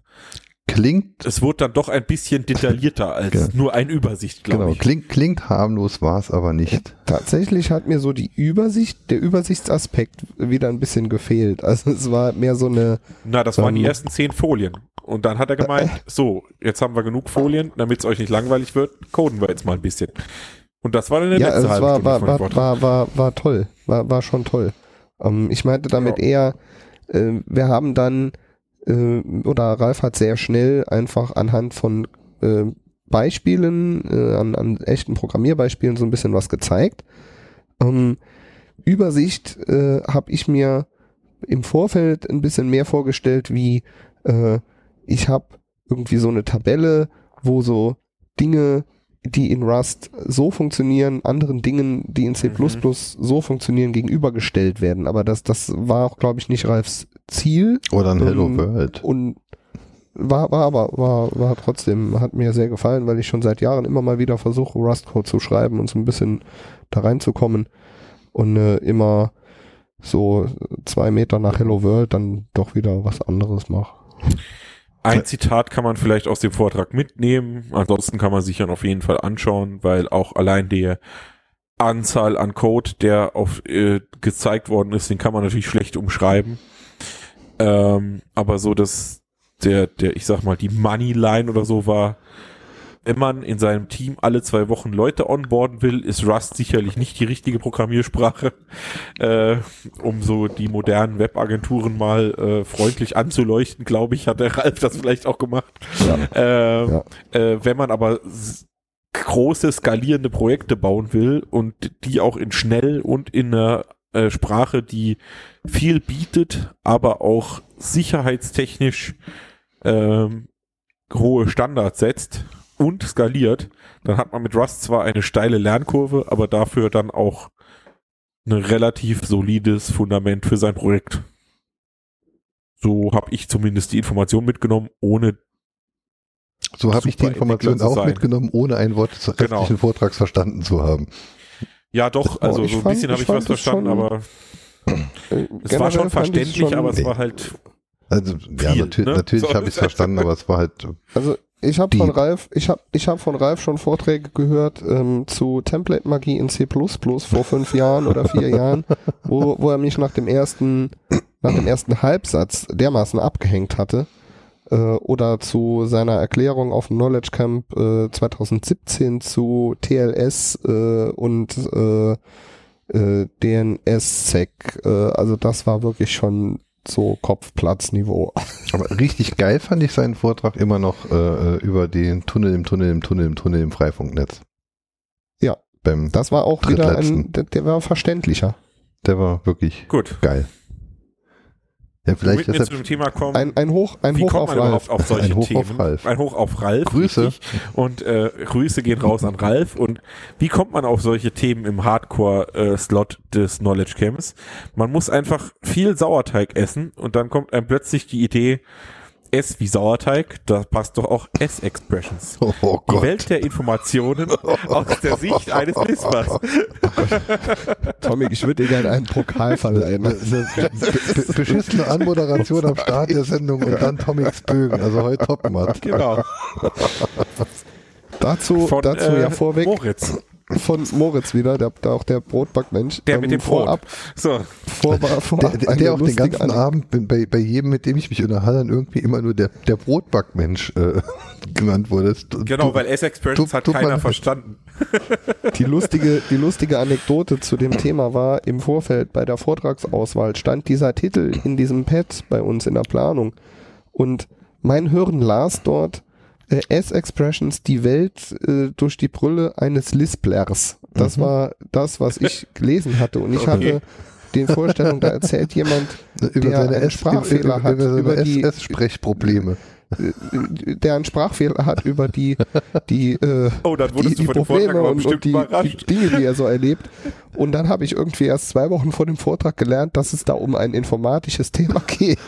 Klingt, Es wurde dann doch ein bisschen detaillierter [laughs] als Ja. nur ein Übersicht, glaube genau, ich. klingt, klingt harmlos, war es aber nicht. Tatsächlich hat mir so die Übersicht, der Übersichtsaspekt wieder ein bisschen gefehlt. Also es war mehr so eine, Na, das waren die Ähm, ersten zehn Folien. Und dann hat er gemeint, so, jetzt haben wir genug Folien, damit es euch nicht langweilig wird, coden wir jetzt mal ein bisschen. Und das war dann der ja, letzte es halbe war, war, war, war, war, war toll. War, war schon toll. Ähm, ich meinte damit eher, äh, wir haben dann, äh, oder Ralf hat sehr schnell einfach anhand von äh, Beispielen, äh, an, an echten Programmierbeispielen so ein bisschen was gezeigt. Ähm, Übersicht äh, habe ich mir im Vorfeld ein bisschen mehr vorgestellt, wie äh, ich habe irgendwie so eine Tabelle, wo so Dinge, die in Rust so funktionieren, anderen Dingen, die in C++ Mhm. so funktionieren, gegenübergestellt werden. Aber das, das war auch, glaube ich, nicht Ralfs Ziel Oder ein Hello Ähm, World. und war, war aber, war, war trotzdem, hat mir sehr gefallen, weil ich schon seit Jahren immer mal wieder versuche, Rust-Code zu schreiben und so ein bisschen da reinzukommen und äh, immer so zwei Meter nach Hello World dann doch wieder was anderes mache. Ein Zitat kann man vielleicht aus dem Vortrag mitnehmen, ansonsten kann man sich dann auf jeden Fall anschauen, weil auch allein der Anzahl an Code, der auf äh, gezeigt worden ist, den kann man natürlich schlecht umschreiben. Ähm, aber so dass der, der, ich sag mal, die Moneyline oder so war, wenn man in seinem Team alle zwei Wochen Leute onboarden will, ist Rust sicherlich nicht die richtige Programmiersprache, [laughs] äh, um so die modernen Webagenturen mal äh, freundlich anzuleuchten, glaube ich, hat der Ralf das vielleicht auch gemacht. Ähm, Ja. Äh, wenn man aber große skalierende Projekte bauen will und die auch in schnell und in einer äh, Sprache, die viel bietet, aber auch sicherheitstechnisch ähm, hohe Standards setzt und skaliert, dann hat man mit Rust zwar eine steile Lernkurve, aber dafür dann auch ein relativ solides Fundament für sein Projekt. So habe ich zumindest die Information mitgenommen, ohne So habe ich die Information auch sein. mitgenommen, ohne ein Wort des Genau. restlichen Vortrags verstanden zu haben. ja doch, also ich so ein fand- bisschen habe ich ich was verstanden, schon- aber Äh, es war schon verständlich, schon- aber es Nee. war halt Also ja, Viel, natür ne? natürlich So. habe ich es verstanden, aber es war halt Also ich habe von Ralf, ich habe ich hab von Ralf schon Vorträge gehört ähm, zu Template Magie in C++ vor fünf Jahren oder vier [laughs] Jahren, wo, wo er mich nach dem ersten nach dem ersten Halbsatz dermaßen abgehängt hatte. Äh, oder zu seiner Erklärung auf dem Knowledge Camp äh, 2017 zu TLS äh, und äh, äh, DNS-Sec. Äh, also das war wirklich schon so Kopfplatzniveau. Aber richtig geil fand ich seinen Vortrag immer noch äh, über den Tunnel im Tunnel im Tunnel im Tunnel im Freifunknetz. Ja. Beim, Das war auch wieder ein, der, der war verständlicher. der war wirklich gut. geil. Ja, vielleicht Womit wir deshalb zu dem Thema kommen. Ein, ein Hoch, ein wie Hoch kommt auf man Ralf. überhaupt auf solche Ein Hoch Themen? auf Ralf. Ein Hoch auf Ralf. Grüße. richtig. Und äh, Grüße gehen raus an Ralf. Und wie kommt man auf solche Themen im Hardcore-Slot des Knowledge Camps? Man muss einfach viel Sauerteig essen und dann kommt einem plötzlich die Idee, S wie Sauerteig, da passt doch auch S-Expressions. Oh, oh Die. Welt der Informationen aus der Sicht eines Lispers. [laughs] Tommy, ich würde dir gerne einen Pokal verleihen. Beschissene Anmoderation am Start der Sendung und dann Tomics Bögen. Also heute Topmat. Genau. dazu Von dazu äh, ja vorweg Moritz. Von Moritz wieder, der, der auch der Brotbackmensch. Der mit dem Brot. Vorab, So. vor, vorab Der, der, auch den ganzen Ane- Abend bei- bei, bei jedem, mit dem ich mich unterhalte, dann irgendwie immer nur der, der Brotbackmensch äh, [laughs] genannt wurde. Genau, du- weil S-Expressions du- hat du- keiner man- verstanden. Die lustige, die lustige Anekdote zu dem Thema war, im Vorfeld bei der Vortragsauswahl stand dieser Titel in diesem Pad bei uns in der Planung. Und mein Hören las dort äh, S-Expressions, die Welt äh, durch die Brille eines Lisplers. Das Mhm. war das, was ich [laughs] gelesen hatte. Und ich Okay. hatte den Vorstellung, da erzählt jemand, über der seine einen S- Sprachfehler über, hat, über seine über die- SS-Sprechprobleme. Der einen Sprachfehler hat über die, die äh, Oh, dann die, die Probleme und, und die, die. Dinge, die er so erlebt. Und dann habe ich irgendwie erst zwei Wochen vor dem Vortrag gelernt, dass es da um ein informatisches Thema [laughs] geht.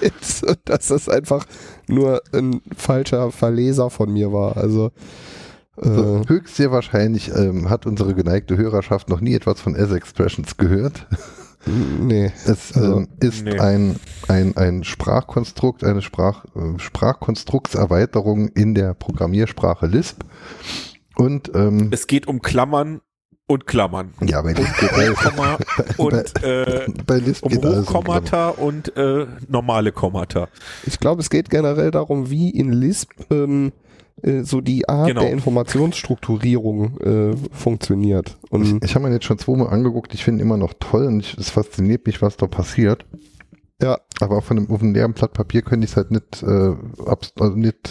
Und dass das einfach nur ein falscher Verleser von mir war. Also So, Äh, höchst sehr wahrscheinlich ähm, hat unsere geneigte Hörerschaft noch nie etwas von S-Expressions gehört. Nee. Es Also, ähm, ist nee. ein, ein, ein Sprachkonstrukt, eine Sprach, äh, Sprachkonstruktserweiterung in der Programmiersprache Lisp. Und ähm, Es geht um Klammern und Klammern. ja, bei Lisp geht alles, Komma [laughs] und äh, bei Lisp um geht alles um Hochkommata und äh, normale Kommata. Ich glaube, es geht generell darum, wie in Lisp ähm, äh, so die Art Genau. der Informationsstrukturierung äh, funktioniert. Und Ich, ich habe mir jetzt schon zweimal angeguckt, ich finde immer noch toll und ich, es fasziniert mich, was da passiert. ja, Aber auf einem, auf einem leeren Blatt Papier könnte ich es halt nicht, äh, abs also nicht,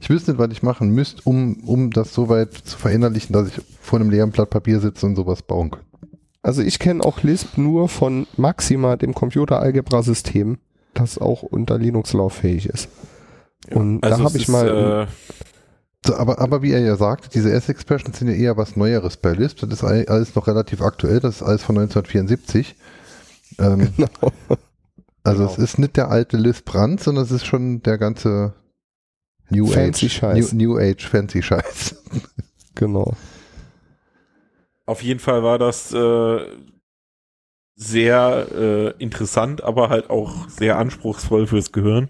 ich wüsste nicht, was ich machen müsste, um, um das so weit zu verinnerlichen, dass ich vor einem leeren Blatt Papier sitze und sowas bauen kann. also ich kenne auch Lisp nur von Maxima, dem Computeralgebra-System, das auch unter Linux lauffähig ist. Und da Also habe es ich mal, Äh, So, aber, aber wie er ja sagt, diese S-Expressions sind ja eher was Neueres bei Lisp. Das ist all- alles noch relativ aktuell, das ist alles von 1974. Ähm, [laughs] genau, also Genau. es ist nicht der alte Lisp Rand, sondern es ist schon der ganze New Fancy Age, Scheiß. New, New Age Fancy Scheiß. [laughs] genau. auf jeden Fall war das äh, sehr äh, interessant, aber halt auch sehr anspruchsvoll fürs Gehirn.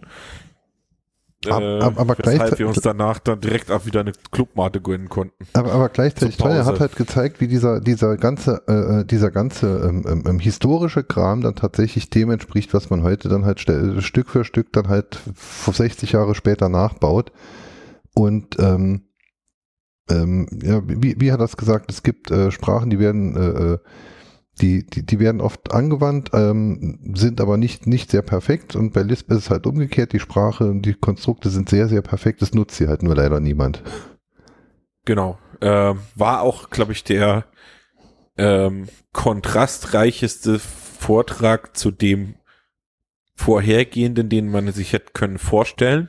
Äh, ab- aber weshalb gleichzeitig- wir uns danach dann direkt auch wieder eine Clubmate gönnen konnten. Aber, aber gleichzeitig er Pause. hat halt gezeigt, wie dieser, dieser ganze, äh, äh, dieser ganze ähm, ähm, ähm, historische Kram dann tatsächlich dem entspricht, was man heute dann halt Stück für Stück dann halt vor 60 Jahre später nachbaut. Und ähm, ähm, ja, wie, wie hat er das gesagt? Es gibt äh, Sprachen, die werden äh, äh, die, die, die werden oft angewandt, ähm, sind aber nicht, nicht sehr perfekt und bei Lisp ist es halt umgekehrt, die Sprache und die Konstrukte sind sehr, sehr perfekt, das nutzt sie halt nur leider niemand. Genau. Ähm, war auch, glaube ich, der ähm, kontrastreicheste Vortrag zu dem vorhergehenden, den man sich hätte können vorstellen,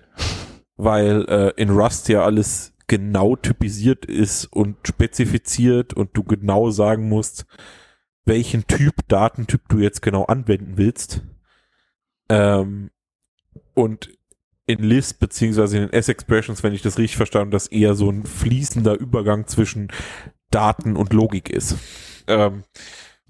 weil äh, in Rust ja alles genau typisiert ist und spezifiziert und du genau sagen musst, welchen Typ, Datentyp du jetzt genau anwenden willst. Ähm, und in Lisp beziehungsweise in den S-Expressions, wenn ich das richtig verstanden, habe, das eher so ein fließender Übergang zwischen Daten und Logik ist. Ähm,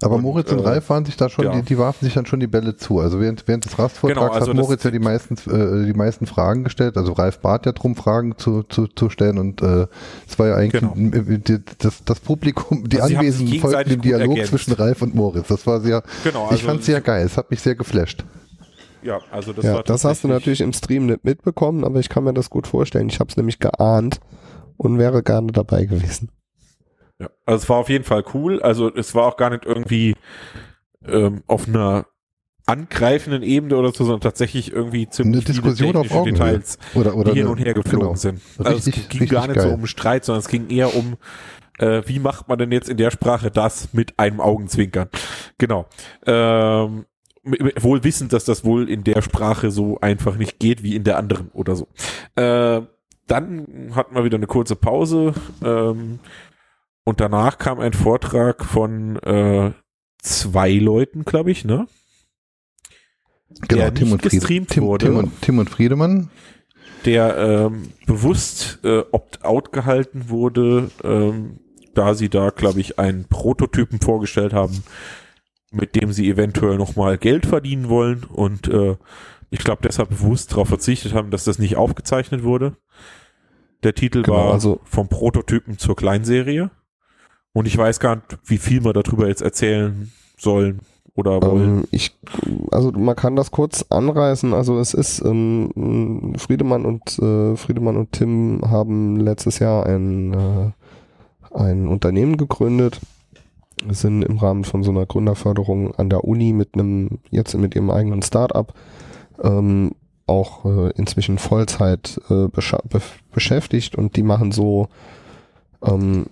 Aber Und, Moritz und äh, Ralf waren sich da schon, ja. die, die warfen sich dann schon die Bälle zu. Also während, während des Rastvortrags Genau, also hat Moritz ja die meisten, äh, die meisten Fragen gestellt. Also Ralf bat ja drum, Fragen zu, zu, zu stellen und äh, es war ja eigentlich Genau. die, das, das Publikum, die Also Anwesenden folgten dem Dialog ergänzt. zwischen Ralf und Moritz. Das war sehr, genau, ich fand es sehr geil. Es hat mich sehr geflasht. ja, also das ja, war das hast du natürlich im Stream nicht mitbekommen, aber ich kann mir das gut vorstellen. Ich habe es nämlich geahnt und wäre gerne dabei gewesen. Ja, also es war auf jeden Fall cool. Also es war auch gar nicht irgendwie ähm, auf einer angreifenden Ebene oder so, sondern tatsächlich irgendwie ziemlich Eine Diskussion viele auf Augenhöhe. Details, Oder, oder die hin und her geflogen genau. sind. Also Richtig- es ging gar nicht so geil. um Streit, sondern es ging eher um, äh, wie macht man denn jetzt in der Sprache das mit einem Augenzwinkern? Genau. Ähm, wohl wissend, dass das wohl in der Sprache so einfach nicht geht wie in der anderen oder so. Äh, dann hatten wir wieder eine kurze Pause ähm, und danach kam ein Vortrag von äh, zwei Leuten, glaube ich, ne? Genau, der Tim und, gestreamt Tim, wurde. Tim, und, Tim und Friedemann. der ähm, bewusst äh, opt-out gehalten wurde, ähm, da sie da, glaube ich, einen Prototypen vorgestellt haben, mit dem sie eventuell nochmal Geld verdienen wollen und äh, ich glaube deshalb bewusst darauf verzichtet haben, dass das nicht aufgezeichnet wurde. Der Titel Genau, war also- vom Prototypen zur Kleinserie und ich weiß gar nicht, wie viel wir darüber jetzt erzählen sollen oder wollen. Ähm, ich, also man kann das kurz anreißen. Also es ist ähm, Friedemann und äh, Friedemann und Tim haben letztes Jahr ein äh, ein Unternehmen gegründet. Sind im Rahmen von so einer Gründerförderung an der Uni mit einem jetzt mit ihrem eigenen Startup ähm, auch äh, inzwischen Vollzeit äh, beschäftigt und die machen so ähm,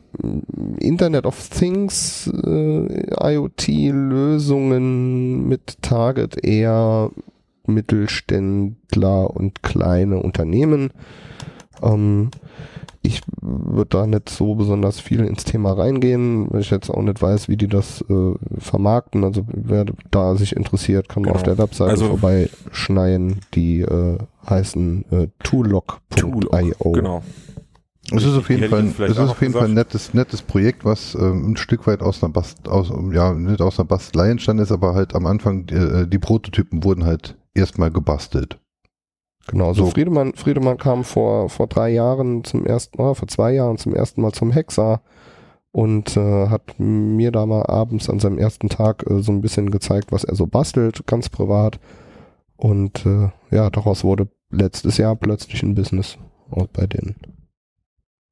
Internet of Things, äh, IoT-Lösungen mit Target eher Mittelständler und kleine Unternehmen. Ähm, ich würde da nicht so besonders viel ins Thema reingehen, weil ich jetzt auch nicht weiß, wie die das äh, vermarkten. Also wer da sich interessiert, kann Genau. auf der Webseite Also- vorbeischneien. Die äh, heißen äh, toolog.io. Genau. Es ist auf jeden Fall, es ist auf jeden Fall ein nettes, nettes Projekt, was ähm, ein Stück weit aus einer Bast, aus, ja, nicht aus einer Bastelei entstanden ist, aber halt am Anfang, äh, die Prototypen wurden halt erstmal gebastelt. Genau, also So. Friedemann, Friedemann kam vor, vor drei Jahren zum ersten Mal, vor zwei Jahren zum ersten Mal zum Hexa und äh, hat mir da mal abends an seinem ersten Tag äh, so ein bisschen gezeigt, was er so bastelt, ganz privat. Und äh, ja, daraus wurde letztes Jahr plötzlich ein Business auch bei denen.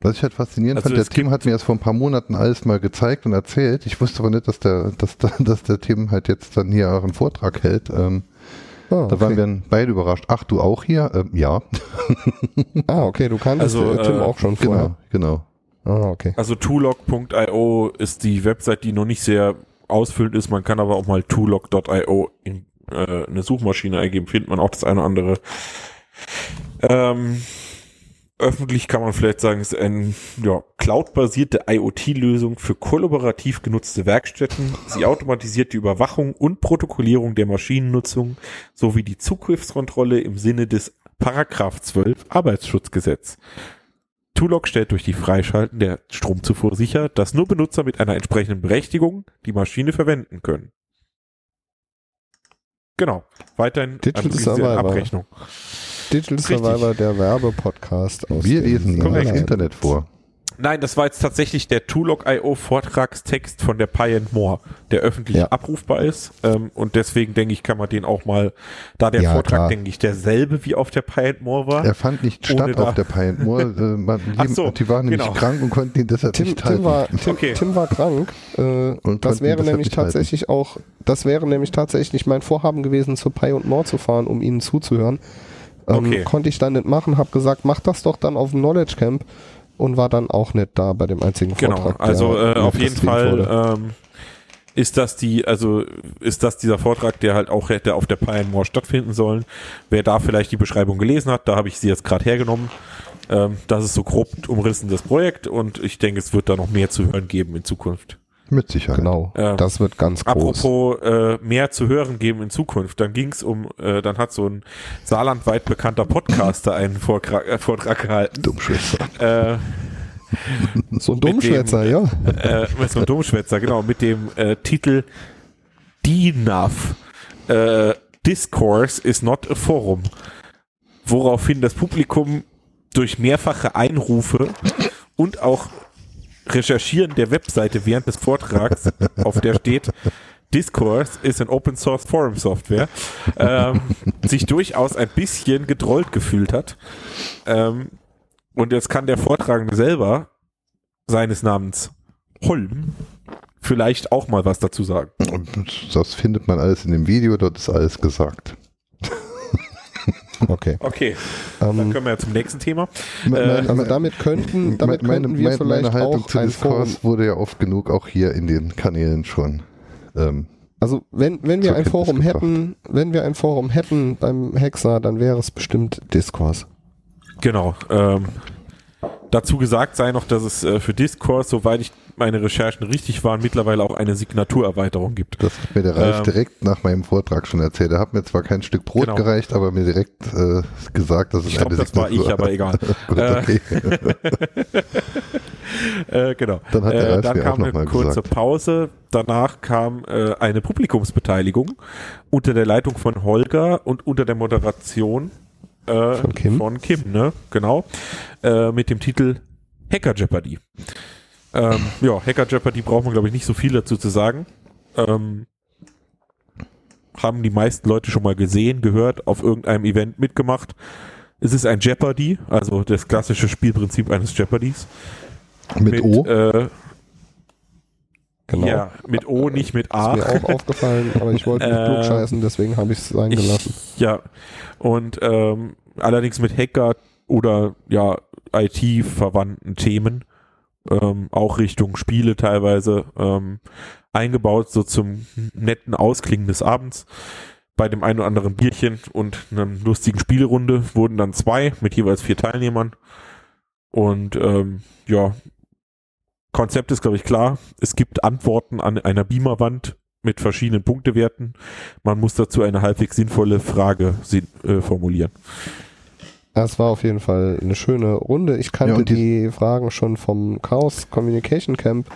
Was ich halt faszinierend Also fand, der Tim hat mir das vor ein paar Monaten alles mal gezeigt und erzählt. Ich wusste aber nicht, dass der, dass, der- [laughs] dass der Tim halt jetzt dann hier auch einen Vortrag hält. Ähm, Ah, Da waren wir dann beide überrascht. Ach, du auch hier? Ähm, ja, [laughs] ah, okay, du kanntest Also, äh, Tim äh, auch schon vorher. genau, genau. Ah, okay. Also tulog.io ist die Website, die noch nicht sehr ausfüllend ist. Man kann aber auch mal tulog.io in äh, eine Suchmaschine eingeben, findet man auch das eine oder andere. Ähm, öffentlich kann man vielleicht sagen, es ist eine ja, cloud-basierte IoT-Lösung für kollaborativ genutzte Werkstätten. Sie automatisiert die Überwachung und Protokollierung der Maschinennutzung sowie die Zugriffskontrolle im Sinne des Paragraph 12 Arbeitsschutzgesetz. Tulog stellt durch die Freischalten der Stromzufuhr sicher, dass nur Benutzer mit einer entsprechenden Berechtigung die Maschine verwenden können. Genau. Weiterhin Digital Survivor. Abrechnung. Digital. Survivor, der Werbepodcast aus Wir dem lesen das Internet vor. Nein, das war jetzt tatsächlich der Tulog.io Vortragstext von der Pie and More, der öffentlich Ja. abrufbar ist. Ähm, und deswegen denke ich, kann man den auch mal, da der Ja, Vortrag, klar. denke ich, derselbe wie auf der Pie and More war. Er fand nicht statt auf der Pine. Nur, [laughs] äh, man, Ach so, die waren nämlich genau. krank und konnten ihn deshalb Tim, nicht Tim, halten. war, Tim, Okay. Tim war krank. Äh, Und das wäre nämlich nicht halten. tatsächlich auch, das wäre nämlich tatsächlich mein Vorhaben gewesen, zur Pi und More zu fahren, um ihnen zuzuhören. Ähm, Okay. Konnte ich dann nicht machen, habe gesagt, mach das doch dann auf dem Knowledge Camp und war dann auch nicht da bei dem einzigen Genau, Vortrag. der also äh, auf jeden Fall ähm, ist das die, also ist das dieser Vortrag, der halt auch hätte auf der More stattfinden sollen. Wer da vielleicht die Beschreibung gelesen hat, da habe ich sie jetzt gerade hergenommen. Ähm, das ist so grob umrissen das Projekt und ich denke, es wird da noch mehr zu hören geben in Zukunft. Mit Sicherheit. Genau, ähm, das wird ganz groß. Apropos äh, mehr zu hören geben in Zukunft, dann ging es um, äh, dann hat so ein saarlandweit bekannter Podcaster einen Vortrag, äh, Vortrag gehalten. Dummschwätzer. Äh, So ein mit dem- Dummschwätzer, ja. äh, mit so einem Dummschwätzer, genau, mit dem äh, Titel DNAF. Äh, Discourse is not a forum. Woraufhin das Publikum durch mehrfache Einrufe und auch Recherchieren der Webseite während des Vortrags, auf der steht, Discourse ist ein Open Source Forum Software, ähm, sich durchaus ein bisschen gedrollt gefühlt hat. Ähm, und jetzt kann der Vortragende selber seines Namens Holm vielleicht auch mal was dazu sagen. Das findet man alles in dem Video, dort ist alles gesagt. Okay. Okay, dann Ähm, können wir ja zum nächsten Thema. Meine- also damit könnten, damit meine, könnten wir meine, vielleicht meine Haltung auch zu ein Forum Diskurs wurde ja oft genug auch hier in den Kanälen schon. Ähm, Also wenn, wenn wir ein Kenntnis Forum gebracht. hätten, wenn wir ein Forum hätten beim Hexer, dann wäre es bestimmt Discourse. Genau. Ähm, dazu gesagt sei noch, dass es äh, für Discourse, soweit ich meine Recherchen richtig waren, mittlerweile auch eine Signaturerweiterung gibt. das hat mir der Ralf Ähm, direkt nach meinem Vortrag schon erzählt. Er hat mir zwar kein Stück Brot Genau. gereicht, aber mir direkt äh, gesagt, dass es Ich glaube, eine das war ich, Signatur- aber egal. [laughs] Gut, Äh. [laughs] Äh, genau. Dann hat der äh, Ralf dann mir auch kam noch eine mal kurze gesagt. Pause. Danach kam äh, eine Publikumsbeteiligung unter der Leitung von Holger und unter der Moderation äh, Von Kim? Von Kim, ne? Genau. Äh, mit dem Titel Hacker Jeopardy. Ähm, ja, Hacker Jeopardy braucht man, glaube ich, nicht so viel dazu zu sagen. Ähm, haben die meisten Leute schon mal gesehen, gehört, auf irgendeinem Event mitgemacht. Es ist ein Jeopardy, also das klassische Spielprinzip eines Jeopardys. Mit, O. Äh, Genau. Ja, mit O, nicht mit A. Ist mir auch aufgefallen, aber ich wollte nicht [laughs] Äh, klug scheißen, deswegen habe ich es sein gelassen. Ich, ja, und ähm, allerdings mit Hacker oder ja IT-verwandten Themen, ähm, auch Richtung Spiele teilweise ähm, eingebaut, so zum netten Ausklingen des Abends. Bei dem einen oder anderen Bierchen und einer lustigen Spielerunde wurden dann zwei mit jeweils vier Teilnehmern. Und ähm, ja, Konzept ist, glaube ich, klar. Es gibt Antworten an einer Beamerwand mit verschiedenen Punktewerten. Man muss dazu eine halbwegs sinnvolle Frage äh, formulieren. Das war auf jeden Fall eine schöne Runde. Ich kannte Ja, die- die, Fragen schon vom Chaos Communication Camp.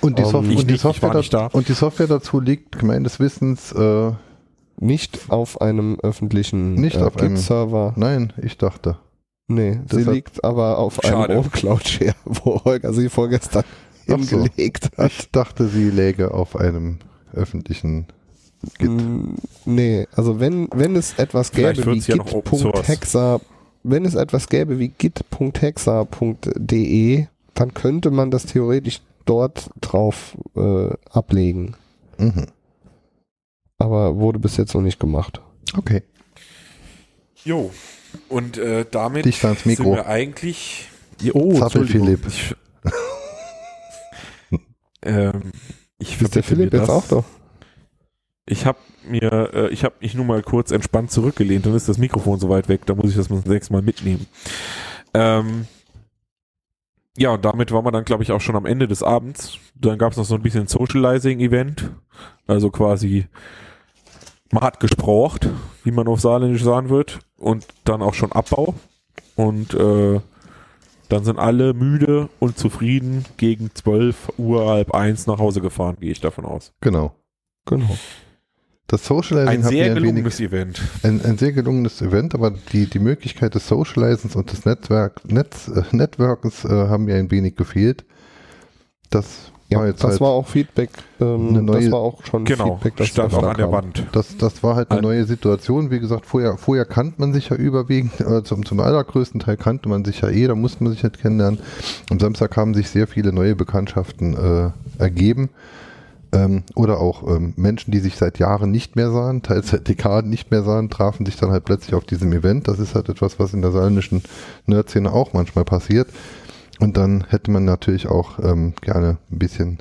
Und die, Ähm, Sof ich und, die Software da- und die Software dazu liegt meines Wissens, äh, Nicht auf einem öffentlichen Nicht äh, auf einem- Git-Server. nein, ich dachte. Nee, sie Deshalb- liegt aber auf Schade. einem Cloud-Share, [laughs] wo Holger sie vorgestern Ach so. hingelegt hat. Ich dachte, sie läge auf einem öffentlichen Git. Mm, Nee, also wenn, wenn es etwas gäbe wie wird's ja noch Open Source. git.hexa, wenn es etwas gäbe wie git.hexa.de, dann könnte man das theoretisch dort drauf äh, ablegen. Mhm. Aber wurde bis jetzt noch nicht gemacht. Okay. Jo. Und äh, damit Dicht ans sind Mikro. wir eigentlich. Oh, Zappel. Philipp. Ich, [laughs] ähm, ich Ist der Philipp jetzt auch doch? Ich habe mir, äh, ich habe mich nur mal kurz entspannt zurückgelehnt, dann ist das Mikrofon so weit weg, da muss ich das sechs Mal mitnehmen. Ähm, ja, und damit waren wir dann, glaube ich, auch schon am Ende des Abends. Dann gab es noch so ein bisschen Socializing-Event, also quasi man hat gesprocht, wie man auf Saarländisch sagen wird, und dann auch schon Abbau. Und äh, dann sind alle müde und zufrieden gegen 12 Uhr, halb eins nach Hause gefahren, gehe ich davon aus. Genau. Genau. Das Socializing Ein hat sehr mir ein wenig gelungenes Event. ein, ein sehr gelungenes Event, aber die, die Möglichkeit des Socializens und des Netzwerk, Netz, äh, Networkens äh, haben mir ein wenig gefehlt. Das Ja, war das jetzt halt, war auch Feedback, ähm, eine neue- das war auch schon Genau, Feedback, das stand auch öfter an der. Wand. das, das war halt eine neue Situation. Wie gesagt, vorher, vorher kannte man sich ja überwiegend, äh, zum, zum allergrößten Teil kannte man sich ja eh, da musste man sich halt kennenlernen. Am Samstag haben sich sehr viele neue Bekanntschaften äh, ergeben. Ähm, oder auch ähm, Menschen, die sich seit Jahren nicht mehr sahen, teils seit Dekaden nicht mehr sahen, trafen sich dann halt plötzlich auf diesem Event. Das ist halt etwas, was in der saarländischen Nerd-Szene auch manchmal passiert. Und dann hätte man natürlich auch ähm, gerne ein bisschen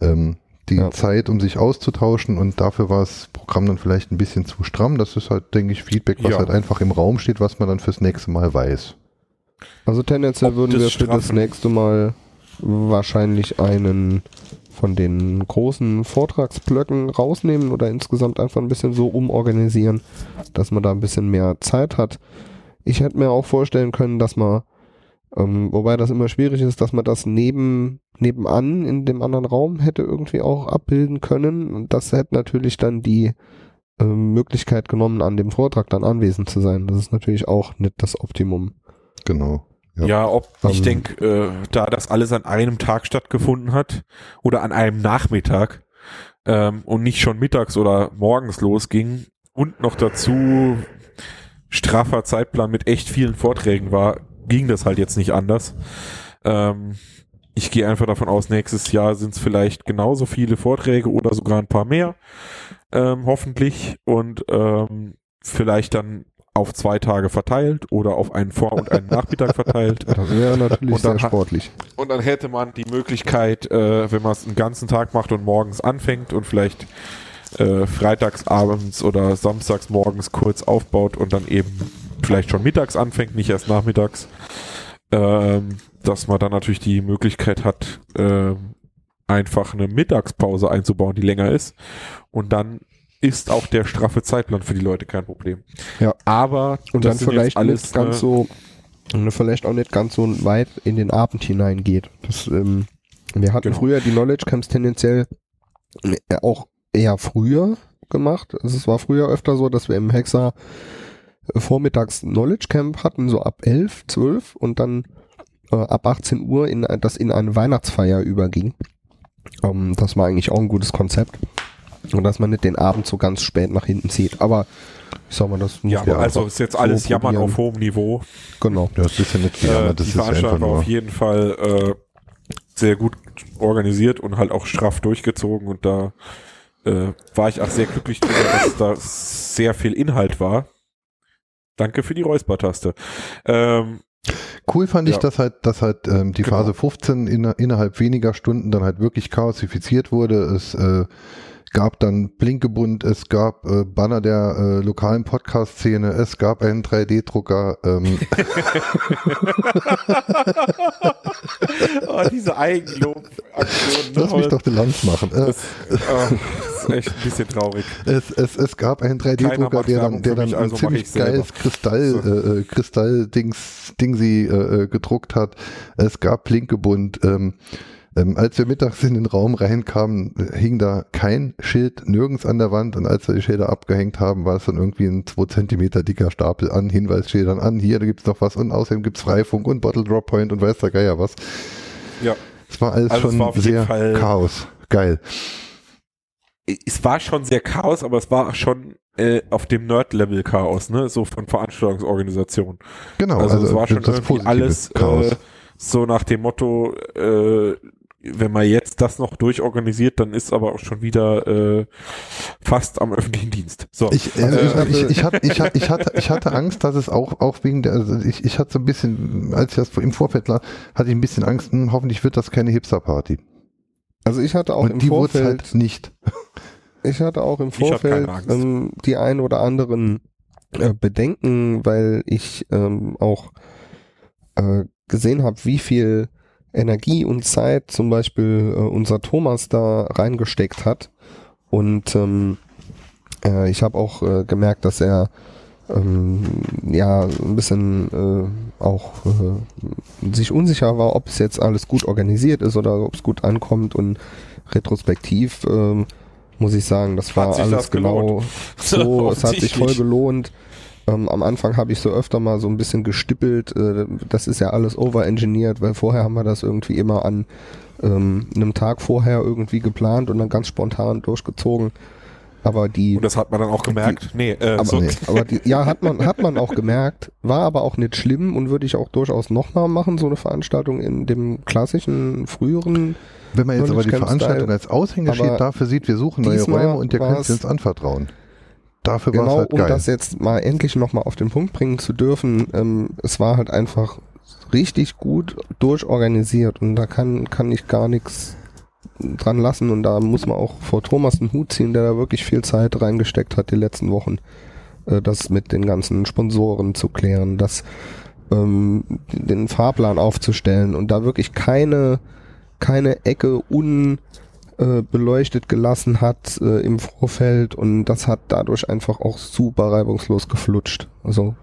ähm, die Ja. Zeit, um sich auszutauschen und dafür war das Programm dann vielleicht ein bisschen zu stramm. Das ist halt, denke ich, Feedback, was Ja. halt einfach im Raum steht, was man dann fürs nächste Mal weiß. Also tendenziell Ob würden wir für das nächste Mal wahrscheinlich einen von den großen Vortragsblöcken rausnehmen oder insgesamt einfach ein bisschen so umorganisieren, dass man da ein bisschen mehr Zeit hat. Ich hätte mir auch vorstellen können, dass man, ähm, wobei das immer schwierig ist, dass man das neben, nebenan in dem anderen Raum hätte irgendwie auch abbilden können. Und das hätte natürlich dann die ähm, Möglichkeit genommen, an dem Vortrag dann anwesend zu sein. Das ist natürlich auch nicht das Optimum. Genau. Ja. Ja, ob ich Ähm, denke, äh, da das alles an einem Tag stattgefunden hat oder an einem Nachmittag ähm, und nicht schon mittags oder morgens losging und noch dazu straffer Zeitplan mit echt vielen Vorträgen war, ging das halt jetzt nicht anders. Ähm, ich gehe einfach davon aus, nächstes Jahr sind es vielleicht genauso viele Vorträge oder sogar ein paar mehr, ähm, hoffentlich und ähm, vielleicht dann auf zwei Tage verteilt oder auf einen Vor- und einen Nachmittag verteilt. [laughs] Das wäre natürlich sehr hat- sportlich. Und dann hätte man die Möglichkeit, äh, wenn man es einen ganzen Tag macht und morgens anfängt und vielleicht äh, freitags abends oder samstags morgens kurz aufbaut und dann eben vielleicht schon mittags anfängt, nicht erst nachmittags, ähm, dass man dann natürlich die Möglichkeit hat, ähm, einfach eine Mittagspause einzubauen, die länger ist. Und dann ist auch der straffe Zeitplan für die Leute kein Problem. Ja. Aber Und dann vielleicht nicht ganz äh, so, und vielleicht auch nicht ganz so weit in den Abend hineingeht. Das, ähm, wir hatten Genau. früher die Knowledge Camps tendenziell äh, auch eher früher gemacht. Also es war früher öfter so, dass wir im Hexa äh, vormittags Knowledge Camp hatten, so ab 11, 12 und dann äh, ab 18 Uhr in, ein- das in eine Weihnachtsfeier überging. Ähm, das war eigentlich auch ein gutes Konzept. Und dass man nicht den Abend so ganz spät nach hinten zieht. Aber ich sag mal, das muss Ja, man also ist jetzt so alles Jammern probieren. auf hohem Niveau. Genau. Ja, das ist ja nicht Äh, das die ist einfach Veranstaltung war nur. auf jeden Fall äh, sehr gut organisiert und halt auch straff durchgezogen und da äh, war ich auch sehr glücklich drüber, dass da sehr viel Inhalt war. Danke für die Räuspertaste. Ähm, Cool fand ich, Ja. dass halt, dass halt ähm, die Genau. Phase 15 in, innerhalb weniger Stunden dann halt wirklich chaosifiziert wurde. Es äh, gab dann Blinkebund, es gab äh, Banner der äh, lokalen Podcast-Szene, es gab einen 3D-Drucker. Ähm, [laughs] oh, diese Eigenlob-Aktion. lass mich doch die Lanz machen. Äh, Das, oh, das ist echt ein bisschen traurig. es, es, es gab einen 3D-Drucker, macht der dann, der dann mich, ein also ziemlich geiles Kristall, äh, äh, Kristall-Dings, Dingsi äh, gedruckt hat. Es gab Blinkebund. Ähm, ähm, als wir mittags in den Raum reinkamen, hing da kein Schild nirgends an der Wand und als wir die Schilder abgehängt haben, war es dann irgendwie ein 2 Zentimeter dicker Stapel an Hinweisschildern an. Hier, da gibt's noch was und außerdem gibt's Freifunk und Bottle Drop Point und weiß der Geier was. Ja. Es war alles Also schon war sehr Chaos. Geil. Es war schon sehr Chaos, aber es war schon äh, auf dem Nerd-Level Chaos, ne? So von Veranstaltungsorganisation. Genau. Also, es war schon irgendwie alles Chaos. äh, so nach dem Motto, äh, wenn man jetzt das noch durchorganisiert, dann ist aber auch schon wieder äh, fast am öffentlichen Dienst. So. Ich, äh, Äh, ich, ich, [laughs] ich, hatte, ich, hatte, ich, hatte, ich hatte Angst, dass es auch, auch wegen der, also ich, ich hatte so ein bisschen, als ich das im Vorfeld war, hatte ich ein bisschen Angst, hm, hoffentlich wird das keine Hipster-Party. Also ich hatte auch Und im die wurde Vorfeld, halt nicht. [laughs] ich hatte auch im Vorfeld ähm, die ein oder anderen äh, Bedenken, weil ich ähm, auch äh, gesehen habe, wie viel Energie und Zeit zum Beispiel äh, unser Thomas da reingesteckt hat. Und ähm, äh, ich habe auch äh, gemerkt, dass er ähm, ja ein bisschen äh, auch äh, sich unsicher war, ob es jetzt alles gut organisiert ist oder ob es gut ankommt und retrospektiv ähm, muss ich sagen, das war alles das genau [laughs] so, es hat sich voll gelohnt. Ähm, am Anfang habe ich so öfter mal so ein bisschen gestippelt, äh, das ist ja alles overengineert, weil vorher haben wir das irgendwie immer an ähm, einem Tag vorher irgendwie geplant und dann ganz spontan durchgezogen. Aber die Und das hat man dann auch gemerkt. nee, äh, aber, so, nee. aber die, ja, hat man, hat man auch gemerkt, war aber auch nicht schlimm und würde ich auch durchaus nochmal machen, so eine Veranstaltung in dem klassischen, früheren. Wenn man jetzt aber die Veranstaltung als Aushängeschild dafür sieht, wir suchen neue Räume und ihr könnt uns anvertrauen. Dafür war es Genau, halt um geil. das jetzt mal endlich nochmal auf den Punkt bringen zu dürfen, ähm, es war halt einfach richtig gut durchorganisiert und da kann, kann ich gar nichts dran lassen und da muss man auch vor Thomas einen Hut ziehen, der da wirklich viel Zeit reingesteckt hat die letzten Wochen, äh, das mit den ganzen Sponsoren zu klären, das ähm, den Fahrplan aufzustellen und da wirklich keine keine Ecke un äh, beleuchtet gelassen hat äh, im Vorfeld und das hat dadurch einfach auch super reibungslos geflutscht. Also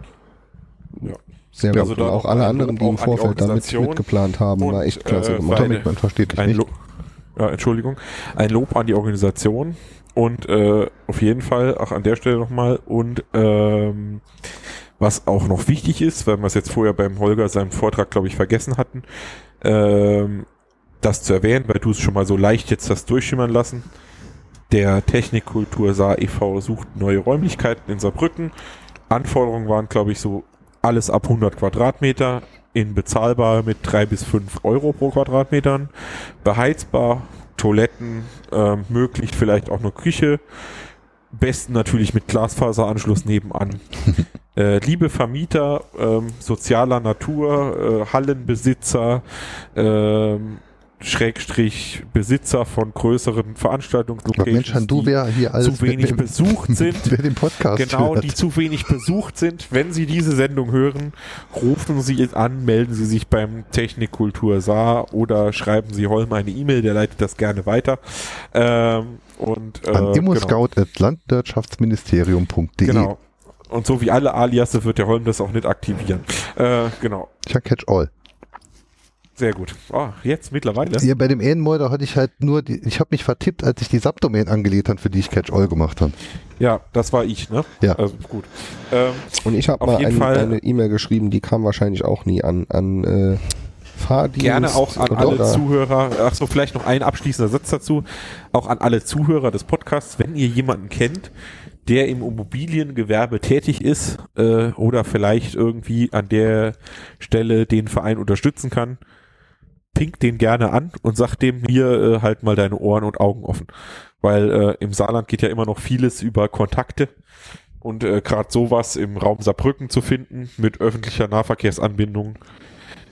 Ja. sehr gut. Also und auch alle anderen, die im Vorfeld damit mitgeplant haben, und, war echt klasse äh, gemacht. weil- Tommy, man versteht dich ein nicht. Lo ja, Entschuldigung, ein Lob an die Organisation und äh, auf jeden Fall auch an der Stelle nochmal und ähm, was auch noch wichtig ist, weil wir es jetzt vorher beim Holger seinem Vortrag, glaube ich, vergessen hatten, ähm, das zu erwähnen, weil du es schon mal so leicht jetzt das durchschimmern lassen. Der Technikkultur Saar e.V. sucht neue Räumlichkeiten in Saarbrücken. Anforderungen waren, glaube ich, so alles ab 100 Quadratmeter in bezahlbar mit drei bis fünf Euro pro Quadratmetern, beheizbar, Toiletten, ähm, möglich vielleicht auch nur Küche, besten natürlich mit Glasfaseranschluss nebenan. [laughs] äh, liebe Vermieter, ähm, sozialer Natur, äh, Hallenbesitzer, ähm, Schrägstrich Besitzer von größeren Mensch, Veranstaltungslocations, du die wer hier alles zu wenig wer- besucht [laughs] sind. Wer den Podcast Genau, hört. die zu wenig besucht sind. Wenn Sie diese Sendung hören, rufen Sie es an, melden Sie sich beim Technikkultur Saar oder schreiben Sie Holm eine E-Mail, der leitet das gerne weiter. Ähm, und, äh, An genau. immoscout.landwirtschaftsministerium.de. Genau. Und so wie alle Aliasse wird der Holm das auch nicht aktivieren. Äh, genau. Tja, catch all. Sehr gut. Oh, jetzt mittlerweile. Ja, bei dem Ehrenmörder hatte ich halt nur, die, ich habe mich vertippt, als ich die Subdomain angelegt habe, für die ich Catch All gemacht habe. Ja, das war ich, ne? Ja. Also gut. Ähm, Und ich habe Auf mal jeden ein, Fall- eine E-Mail geschrieben, die kam wahrscheinlich auch nie an, an äh, Fahrdienst. Gerne auch an oder- alle oder- Zuhörer, ach so, vielleicht noch ein abschließender Satz dazu, auch an alle Zuhörer des Podcasts, wenn ihr jemanden kennt, der im Immobiliengewerbe tätig ist äh, oder vielleicht irgendwie an der Stelle den Verein unterstützen kann, pinkt den gerne an und sagt dem hier äh, halt mal deine Ohren und Augen offen. Weil äh, im Saarland geht ja immer noch vieles über Kontakte und äh, gerade sowas im Raum Saarbrücken zu finden mit öffentlicher Nahverkehrsanbindung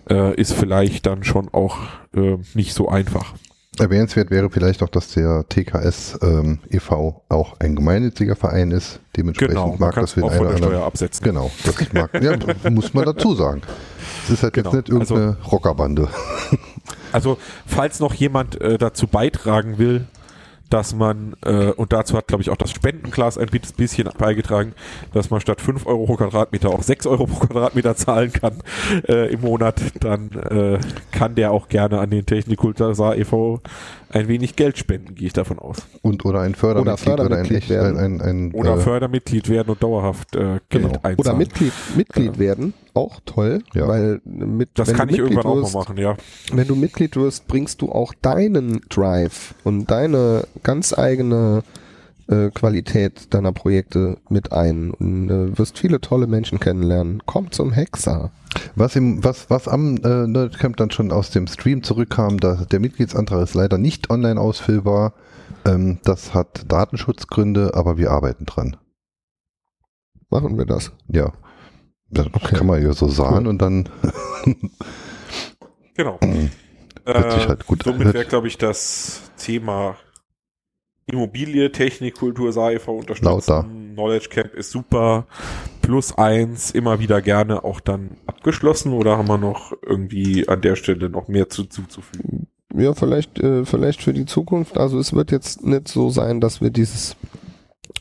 äh, ist vielleicht dann schon auch äh, nicht so einfach. Erwähnenswert wäre vielleicht auch, dass der TKS ähm, e.V. auch ein gemeinnütziger Verein ist. Dementsprechend Genau, mag das den auch von der. Steuer absetzen. Genau, das mag, [laughs] ja, muss man dazu sagen. Es ist halt Genau, jetzt nicht irgendeine Rockerbande. Also, falls noch jemand äh, dazu beitragen will, dass man, äh, und dazu hat, glaube ich, auch das Spendenglas ein bi- bisschen beigetragen, dass man statt 5 Euro pro Quadratmeter auch 6 Euro pro Quadratmeter zahlen kann äh, im Monat, dann äh, kann der auch gerne an den Technikultur Saar e.V. ein wenig Geld spenden, gehe ich davon aus. Und oder ein Fördermitglied oder, ein, Fördermitglied echt, werden. ein, ein, ein Oder äh, Fördermitglied werden und dauerhaft äh, Geld Genau. einzahlen. Oder Mitglied, Mitglied werden, auch toll, Ja. weil mit, das wenn kann du ich irgendwann auch wirst, mal machen, ja. Wenn du Mitglied wirst, bringst du auch deinen Drive und deine ganz eigene äh, Qualität deiner Projekte mit ein und äh, wirst viele tolle Menschen kennenlernen. Komm zum Hexer. Was, im, was, was am äh, Nerdcamp dann schon aus dem Stream zurückkam, da, der Mitgliedsantrag ist leider nicht online ausfüllbar. Ähm, das hat Datenschutzgründe, aber wir arbeiten dran. Machen wir das. Ja. Das Okay. kann man ja so sagen Cool. und dann Genau. [clears throat] Hört sich halt gut an. somit wäre, glaube ich, das Thema Immobilie, Technik, Kultur, SAIV unterstützen. Lauter. Knowledge Camp ist super. Plus eins, immer wieder gerne auch dann abgeschlossen oder haben wir noch irgendwie an der Stelle noch mehr zu, zuzufügen? Ja, vielleicht, äh, vielleicht für die Zukunft. Also es wird jetzt nicht so sein, dass wir dieses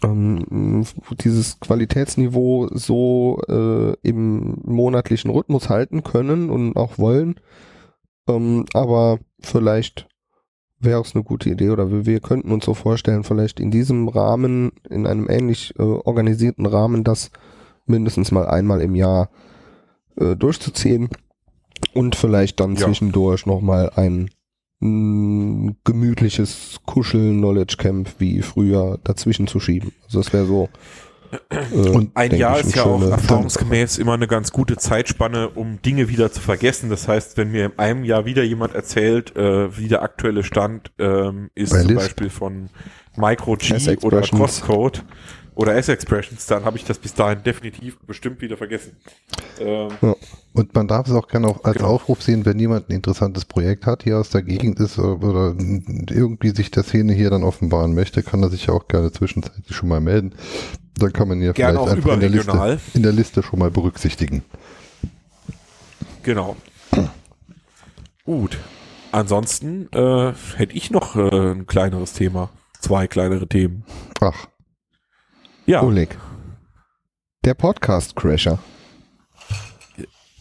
ähm, dieses Qualitätsniveau so äh, im monatlichen Rhythmus halten können und auch wollen. Ähm, aber vielleicht wäre es eine gute Idee oder wir, wir könnten uns so vorstellen, vielleicht in diesem Rahmen, in einem ähnlich äh, organisierten Rahmen, das mindestens mal einmal im Jahr äh, durchzuziehen und vielleicht dann Ja. zwischendurch nochmal ein mh, gemütliches Kuschel-Knowledge Camp wie früher dazwischen zu schieben. Also das wäre so. Äh, Und Ein Jahr ist ja auch schöne- erfahrungsgemäß immer eine ganz gute Zeitspanne, um Dinge wieder zu vergessen. Das heißt, wenn mir in einem Jahr wieder jemand erzählt, äh, wie der aktuelle Stand ähm, ist, Bei zum. Beispiel von Micro G oder Crosscode oder S-Expressions, dann habe ich das bis dahin definitiv bestimmt wieder vergessen. Ähm, Und man darf es auch gerne auch als Genau. Aufruf sehen, wenn jemand ein interessantes Projekt hat, hier aus der Gegend ist oder- irgendwie sich der Szene hier dann offenbaren möchte, kann er sich ja auch gerne zwischenzeitlich schon mal melden. Dann kann man ja Gerne vielleicht auch einfach in der, Liste, in der Liste schon mal berücksichtigen. Genau. Gut. Ansonsten äh, hätte ich noch äh, ein kleineres Thema. Zwei kleinere Themen. Ach, Ja, Oleg. Der Podcast-Crasher.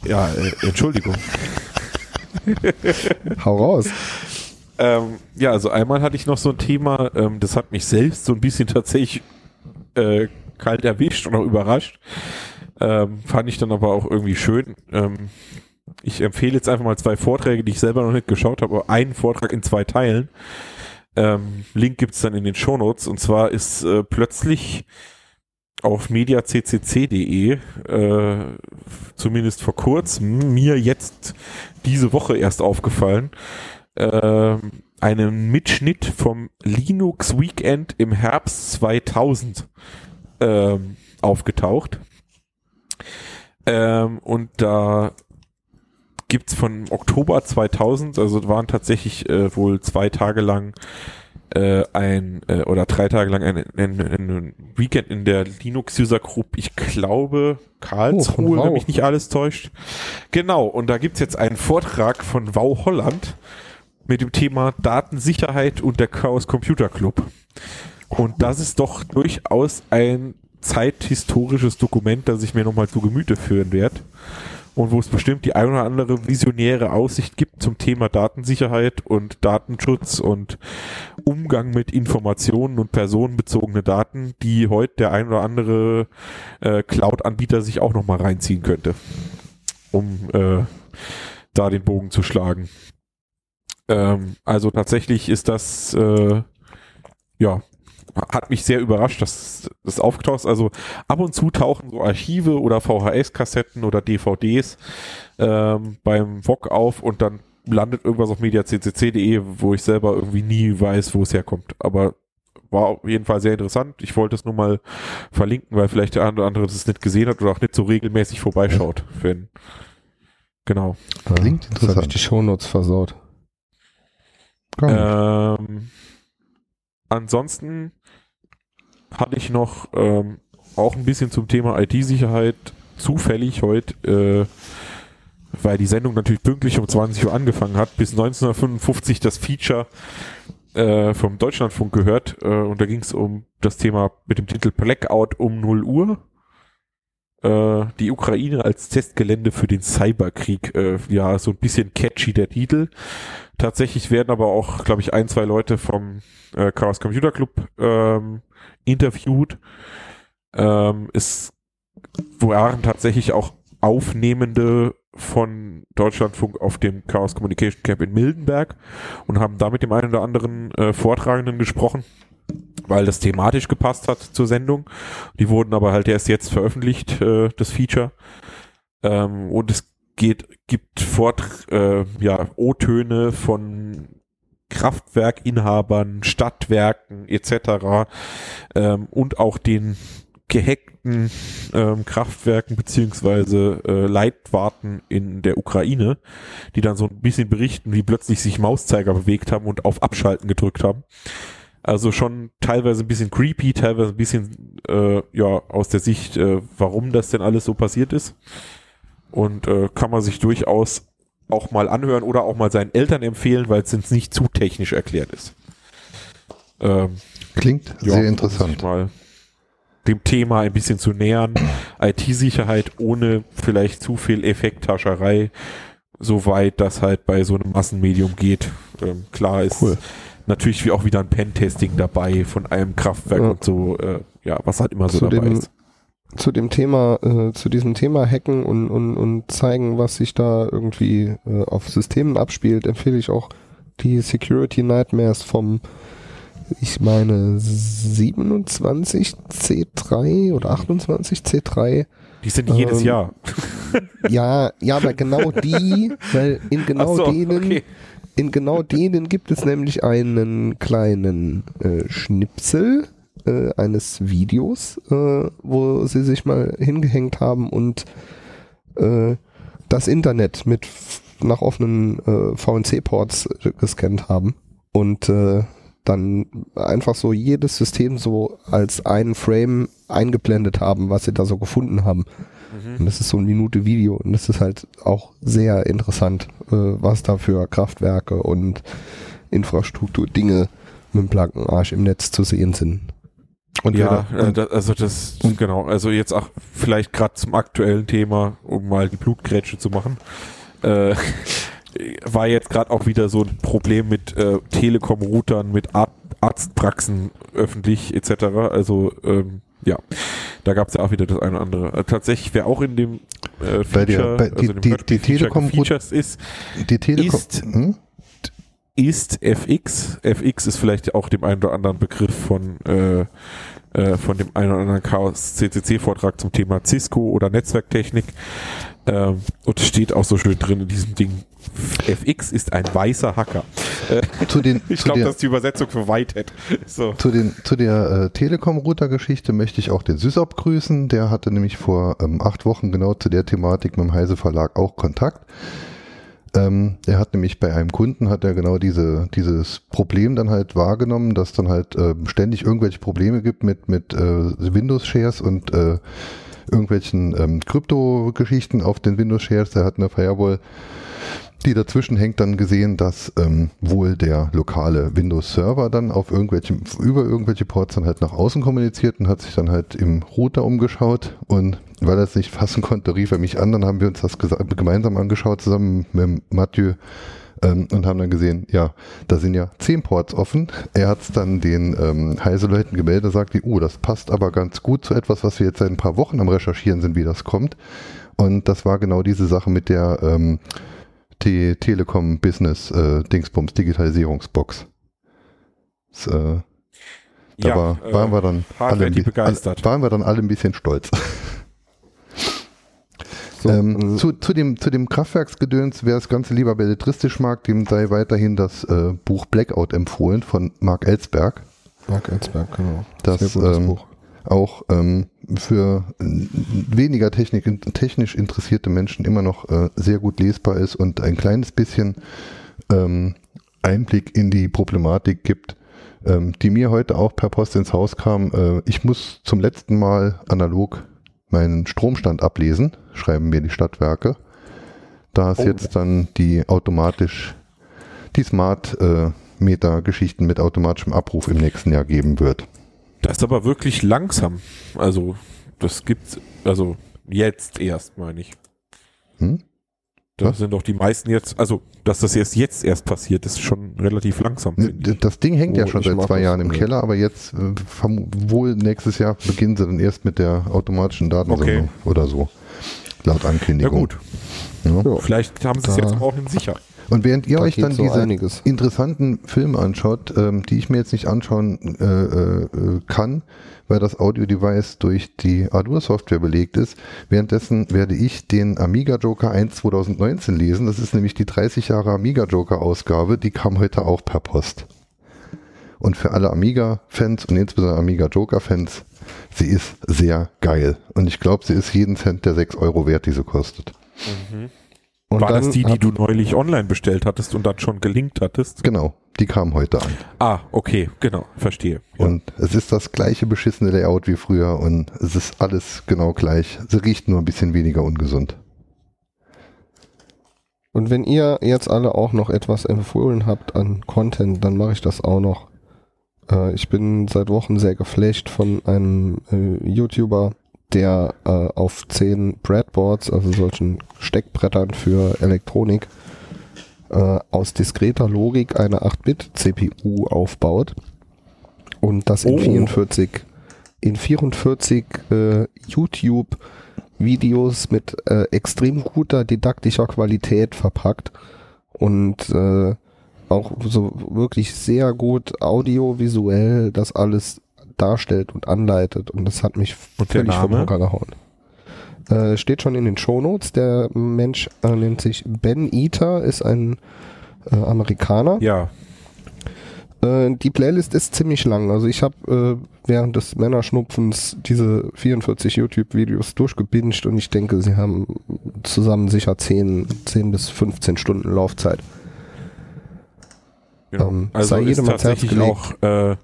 ja äh, Entschuldigung. [laughs] Hau raus. Ähm, ja, also einmal hatte ich noch so ein Thema, ähm, das hat mich selbst so ein bisschen tatsächlich äh, kalt erwischt und auch überrascht. Ähm, fand ich dann aber auch irgendwie schön. Ähm, ich empfehle jetzt einfach mal zwei Vorträge, die ich selber noch nicht geschaut habe, aber einen Vortrag in zwei Teilen. Ähm, Link gibt's dann in den Shownotes und zwar ist äh, plötzlich auf mediaccc.de äh, zumindest vor kurzem mir jetzt diese Woche erst aufgefallen, ähm, einen Mitschnitt vom Linux Weekend im Herbst 2000 ähm, aufgetaucht. Ähm, und da gibt's von Oktober 2000, also waren tatsächlich äh, wohl zwei Tage lang äh, ein äh, oder drei Tage lang ein, ein, ein Weekend in der Linux User Group, ich glaube Karlsruhe, wow. wenn mich nicht alles täuscht. Genau, und da gibt's jetzt einen Vortrag von Wow Holland mit dem Thema Datensicherheit und der Chaos Computer Club. Und das ist doch durchaus ein zeithistorisches Dokument, das ich mir nochmal zu Gemüte führen werde. Und wo es bestimmt die ein oder andere visionäre Aussicht gibt zum Thema Datensicherheit und Datenschutz und Umgang mit Informationen und personenbezogene Daten, die heute der ein oder andere äh, Cloud-Anbieter sich auch nochmal reinziehen könnte, um äh, da den Bogen zu schlagen. Ähm, also tatsächlich ist das, äh, ja, hat mich sehr überrascht, dass das aufgetaucht ist. Also ab und zu tauchen so Archive oder VHS-Kassetten oder DVDs ähm, beim VOG auf und dann landet irgendwas auf mediaccc.de, wo ich selber irgendwie nie weiß, wo es herkommt. Aber war auf jeden Fall sehr interessant. Ich wollte es nur mal verlinken, weil vielleicht der eine oder andere das nicht gesehen hat oder auch nicht so regelmäßig vorbeischaut. Wenn, genau. Klingt Jetzt habe ich interessant. die Shownotes versaut. Ähm, ansonsten hatte ich noch ähm, auch ein bisschen zum Thema IT-Sicherheit zufällig heute, äh, weil die Sendung natürlich pünktlich um 20 Uhr angefangen hat, bis 1955 das Feature äh, vom Deutschlandfunk gehört äh, und da ging es um das Thema mit dem Titel Blackout um 0 Uhr. Äh, die Ukraine als Testgelände für den Cyberkrieg. Äh, ja, so ein bisschen catchy der Titel. Tatsächlich werden aber auch, glaube ich, ein, zwei Leute vom äh, Chaos Computer Club ähm, interviewt. Ähm, es waren tatsächlich auch Aufnehmende von Deutschlandfunk auf dem Chaos Communication Camp in Mildenberg und haben da mit dem einen oder anderen äh, Vortragenden gesprochen, weil das thematisch gepasst hat zur Sendung. Die wurden aber halt erst jetzt veröffentlicht, äh, das Feature. Ähm, und es geht, gibt Vort äh, ja, O-Töne von Kraftwerkinhabern, Stadtwerken etc. Ähm, und auch den gehackten ähm, Kraftwerken beziehungsweise äh, Leitwarten in der Ukraine, die dann so ein bisschen berichten, wie plötzlich sich Mauszeiger bewegt haben und auf Abschalten gedrückt haben. Also schon teilweise ein bisschen creepy, teilweise ein bisschen äh, ja aus der Sicht, äh, warum das denn alles so passiert ist. Und äh, kann man sich durchaus auch mal anhören oder auch mal seinen Eltern empfehlen, weil es nicht zu technisch erklärt ist. Ähm, Klingt ja, sehr interessant. mal dem Thema ein bisschen zu nähern. [clears throat] IT-Sicherheit ohne vielleicht zu viel Effekthascherei, soweit das halt bei so einem Massenmedium geht. Ähm, klar ist Cool. natürlich wie auch wieder ein Pen-Testing dabei von einem Kraftwerk Ja. und so, äh, ja, was halt immer so Zu dabei dem- ist. Zu dem Thema, äh, zu diesem Thema hacken und, und, und zeigen, was sich da irgendwie äh, auf Systemen abspielt, empfehle ich auch die Security Nightmares vom, ich meine, 27 C3 oder 28 C3. Die sind jedes ähm, Jahr. [laughs] Ja, ja, aber genau die, weil in genau so, denen, okay. in genau denen gibt es nämlich einen kleinen äh, Schnipsel äh, eines Videos, äh, wo sie sich mal hingehängt haben und äh, das Internet mit nach offenen äh, VNC-Ports gescannt haben und äh, dann einfach so jedes System so als einen Frame eingeblendet haben, was sie da so gefunden haben. Und das ist so eine Minute Video und das ist halt auch sehr interessant, äh, was da für Kraftwerke und Infrastruktur Dinge mit dem blanken Arsch im Netz zu sehen sind. Und ja, äh, da, also das, genau, also jetzt auch vielleicht gerade zum aktuellen Thema, um mal die Blutgrätsche zu machen, äh, [laughs] war jetzt gerade auch wieder so ein Problem mit äh, Telekom-Routern, mit Ar Arztpraxen öffentlich etc. Also ähm, ja, da gab es ja auch wieder das eine oder andere. Äh, tatsächlich, wer auch in dem äh, Bei der- Feature, bei- die- also die- die Feature Telekom- gefeatured ist, Die Telekom. Ist- Hm? Ist FX. FX ist vielleicht auch dem einen oder anderen Begriff von, äh, äh, von dem einen oder anderen Chaos CCC-Vortrag zum Thema Cisco oder Netzwerktechnik. Ähm, und steht auch so schön drin in diesem Ding. FX ist ein weißer Hacker. Äh, Zu den, [laughs] ich glaube, das ist die Übersetzung für Whitehead. So. Zu, den, zu der äh, Telekom-Router-Geschichte möchte ich auch den Sysop grüßen. Der hatte nämlich vor ähm, acht Wochen genau zu der Thematik mit dem Heise Verlag auch Kontakt. Ähm, er hat nämlich bei einem Kunden hat er genau diese, dieses Problem dann halt wahrgenommen, dass dann halt ähm, ständig irgendwelche Probleme gibt mit, mit äh, Windows-Shares und äh, irgendwelchen ähm, Krypto-Geschichten auf den Windows-Shares. Der hat eine Firewall die dazwischen hängt, dann gesehen, dass ähm, wohl der lokale Windows-Server dann auf irgendwelchen, über irgendwelche Ports dann halt nach außen kommuniziert und hat sich dann halt im Router umgeschaut und weil er es nicht fassen konnte, rief er mich an, dann haben wir uns das gemeinsam angeschaut, zusammen mit Mathieu ähm, und haben dann gesehen, ja, da sind ja zehn Ports offen. Er hat es dann den ähm, Heise-Leuten gemeldet, sagte, oh, das passt aber ganz gut zu etwas, was wir jetzt seit ein paar Wochen am Recherchieren sind, wie das kommt. Und das war genau diese Sache mit der ähm, T Telekom Business äh, Dingsbums Digitalisierungsbox. Das, äh, da Ja, war, äh, waren wir dann alle, bi- begeistert. waren wir dann alle ein bisschen stolz. [laughs] so, ähm, äh, zu, zu dem, zu dem Kraftwerksgedöns, wer das Ganze lieber belletristisch mag, dem sei weiterhin das äh, Buch Blackout empfohlen von Mark Ellsberg. Mark Ellsberg, genau. Das, ähm, Buch. auch ähm, für äh, weniger Technik, technisch interessierte Menschen immer noch äh, sehr gut lesbar ist und ein kleines bisschen ähm, Einblick in die Problematik gibt, ähm, die mir heute auch per Post ins Haus kam. Äh, ich muss zum letzten Mal analog meinen Stromstand ablesen, schreiben mir die Stadtwerke. Da es Oh. jetzt dann die automatisch, die Smart äh, Meter Geschichten mit automatischem Abruf im nächsten Jahr geben wird. Das ist aber wirklich langsam. Also, das gibt's, also jetzt erst, meine ich. Hm? Da Was? sind doch die meisten jetzt, also, dass das erst jetzt erst passiert, ist schon relativ langsam. Ne. Das Ding hängt ja Oh, schon ich seit zwei das Jahren im nicht. Keller, aber jetzt äh, wohl nächstes Jahr beginnen sie dann erst mit der automatischen Datensammlung oder so. Laut Ja Ankündigung. gut, Ja. Ja. vielleicht haben sie es jetzt auch in sicher. Und während ihr Da euch dann so diese einiges. interessanten Filme anschaut, ähm, die ich mir jetzt nicht anschauen äh, äh, äh, kann, weil das Audio-Device durch die Ardour-Software belegt ist, währenddessen werde ich den Amiga Joker 1 2019 lesen. Das ist nämlich die 30 Jahre Amiga Joker Ausgabe, die kam heute auch per Post. Und für alle Amiga-Fans und insbesondere Amiga Joker-Fans, sie ist sehr geil. Und ich glaube, sie ist jeden Cent der 6 Euro wert, die sie kostet. Und War das die, die du neulich online bestellt hattest und dann schon gelinkt hattest? Genau, die kam heute an. Ah, okay, genau, verstehe. Ja. Und es ist das gleiche beschissene Layout wie früher und es ist alles genau gleich. Sie riecht nur ein bisschen weniger ungesund. Und wenn ihr jetzt alle auch noch etwas empfohlen habt an Content, dann mache ich das auch noch. Äh, ich bin seit Wochen sehr geflasht von einem äh, YouTuber, der äh, auf 10 Breadboards, also solchen Steckbrettern für Elektronik, äh, aus diskreter Logik eine 8-Bit-CPU aufbaut und das in Oh. 44 in 44 äh, YouTube Videos mit äh, extrem guter didaktischer Qualität verpackt und äh, auch so wirklich sehr gut audiovisuell das alles darstellt und anleitet und das hat mich Und völlig vom? Hocker gehauen. Äh, steht schon in den Shownotes. Der Mensch äh, nennt sich Ben Eater, ist ein äh, Amerikaner. ja, Äh, die Playlist ist ziemlich lang. Also ich habe äh, während des Männerschnupfens diese 44 YouTube-Videos durchgebinged und ich denke, sie haben zusammen sicher 10, 10 bis 15 Stunden Laufzeit. genau. Ähm, also sei ist jedem Herz tatsächlich auch äh,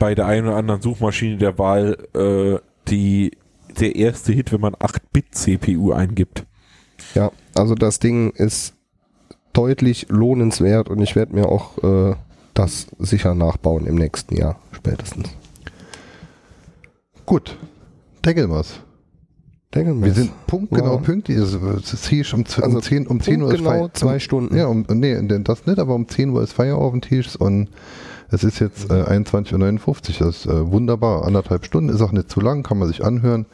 bei der einen oder anderen Suchmaschine der Wahl äh, die der erste Hit, wenn man 8-Bit-CPU eingibt. Ja, also das Ding ist deutlich lohnenswert und ich werde mir auch äh, das sicher nachbauen im nächsten Jahr spätestens. Gut, deckeln wir's. Denke Wir sind punktgenau Ja. pünktlich. Es es ist hier schon um, Also 10, um 10 Uhr ist genau zwei um, Stunden. Ja, um, nee, denn das nicht, aber um 10 Uhr ist Feierabendtisch und es ist jetzt äh, 21.59 Uhr. Das ist äh, wunderbar. Anderthalb Stunden ist auch nicht zu lang, kann man sich anhören.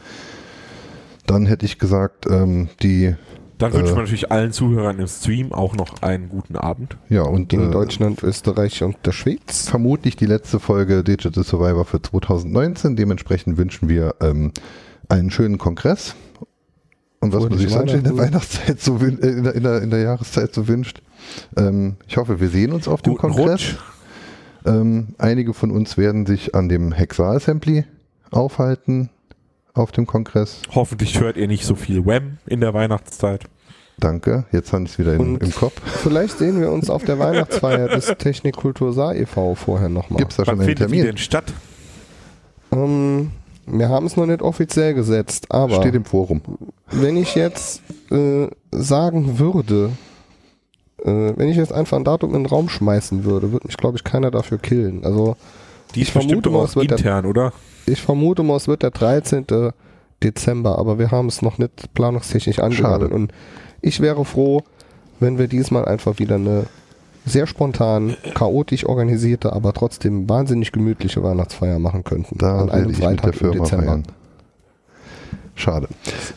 Dann hätte ich gesagt, ähm, die, Dann wünscht Äh. man natürlich allen Zuhörern im Stream auch noch einen guten Abend. ja, und in äh, Deutschland, Österreich und der Schweiz. vermutlich die letzte Folge Digital Survivor für 2019. Dementsprechend wünschen wir ähm, einen schönen Kongress. Und was man sich sonst in der Weihnachten. Weihnachtszeit so äh, in, der, in, der, in der Jahreszeit so wünscht. Ähm, ich hoffe, wir sehen uns auf dem Kongress. Rutsch. Ähm, einige von uns werden sich an dem Hexal Assembly aufhalten auf dem Kongress. Hoffentlich hört ihr nicht so viel Wham in der Weihnachtszeit. Danke. Jetzt habe ich es wieder in, im Kopf. Vielleicht sehen wir uns auf der Weihnachtsfeier des Technikkultur Saar e.V. vorher nochmal. Gibt es da schon einen Termin? denn statt? Ähm, wir haben es noch nicht offiziell gesetzt, aber Steht im Forum. wenn ich jetzt äh, sagen würde, äh, wenn ich jetzt einfach ein Datum in den Raum schmeißen würde, würde mich, glaube ich, keiner dafür killen. Also Die ist Ich vermute mal, es wird der- intern, oder? ich vermute mal, es wird der 13. Dezember, aber wir haben es noch nicht planungstechnisch angegangen. Und ich wäre froh, wenn wir diesmal einfach wieder eine sehr spontan, chaotisch organisierte, aber trotzdem wahnsinnig gemütliche Weihnachtsfeier machen könnten. Da an einem der Freitag im Dezember. feiern. Schade.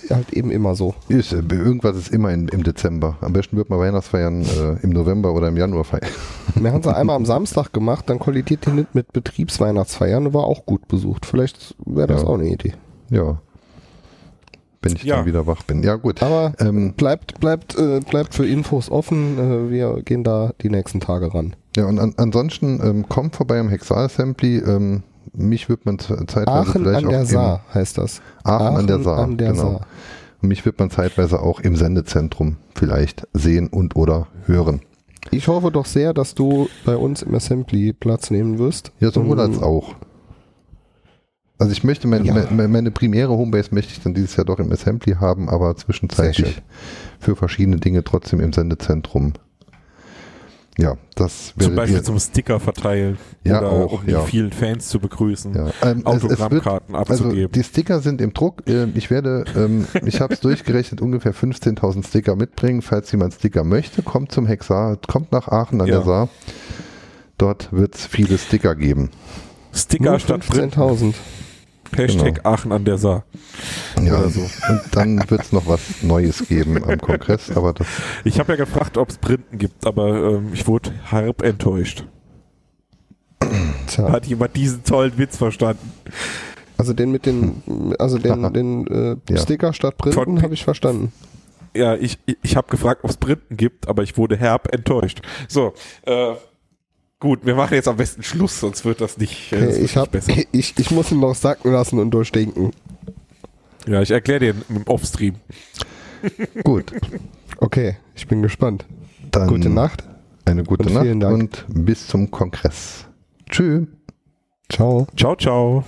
Halt eben immer so. Ist, äh, irgendwas ist immer in, im Dezember. Am besten wird man Weihnachtsfeiern äh, im November oder im Januar feiern. Wir haben es [laughs] einmal am Samstag gemacht, dann kollidiert die nicht mit Betriebsweihnachtsfeiern und war auch gut besucht. Vielleicht wäre das Ja. auch eine Idee. Ja. Wenn ich Ja. dann wieder wach bin. Ja, gut. Aber Ähm, bleibt, bleibt, äh, bleibt für Infos offen. Äh, wir gehen da die nächsten Tage ran. ja, und an, ansonsten ähm, kommt vorbei am Hexal Assembly. Ähm, mich wird man ze- zeitweise Aachen vielleicht an der auch Saar heißt das. im Aachen, an der Saar. an der genau. Saar. Und mich wird man zeitweise auch im Sendezentrum vielleicht sehen und oder hören. Ich hoffe doch sehr, dass du bei uns im Assembly Platz nehmen wirst. Ja, sowohl Ähm, als auch. Also ich möchte, mein, Ja. meine, meine primäre Homebase möchte ich dann dieses Jahr doch im Assembly haben, aber zwischenzeitlich für verschiedene Dinge trotzdem im Sendezentrum. Ja, das Zum werdet Beispiel zum Sticker verteilen. Ja, oder auch, um die ja. vielen Fans zu begrüßen. ja. Ähm, Autogrammkarten also abzugeben. die Sticker sind im Druck. Ähm, Ich werde, ähm, ich habe es [laughs] durchgerechnet, ungefähr 15.000 Sticker mitbringen. Falls jemand Sticker möchte, kommt zum Hexar, kommt nach Aachen an Ja. der Saar. Dort wird es viele Sticker geben. Sticker Nur statt Print. 15.000. Hashtag Genau. Aachen an der Saar. Ja, Oder so. und dann wird es noch was Neues geben am Kongress, aber das Ich habe ja gefragt, ob es Printen gibt, aber ähm, ich wurde halb enttäuscht. Tja, Hat jemand diesen tollen Witz verstanden? also den mit den, also den, den äh, Ja. Sticker statt Printen habe ich verstanden. Ja, ich, ich, ich habe gefragt, ob es Printen gibt, aber ich wurde herb enttäuscht. So, äh, gut, wir machen jetzt am besten Schluss, sonst wird das nicht, äh, das ich, nicht hab, besser. [laughs] ich, ich muss ihn noch sacken lassen und durchdenken. Ja, ich erkläre dir im Offstream. [laughs] gut. Okay, ich bin gespannt. Dann Gute Nacht. Eine gute und Nacht vielen Dank. und bis zum Kongress. Tschüss. Ciao. Ciao, ciao.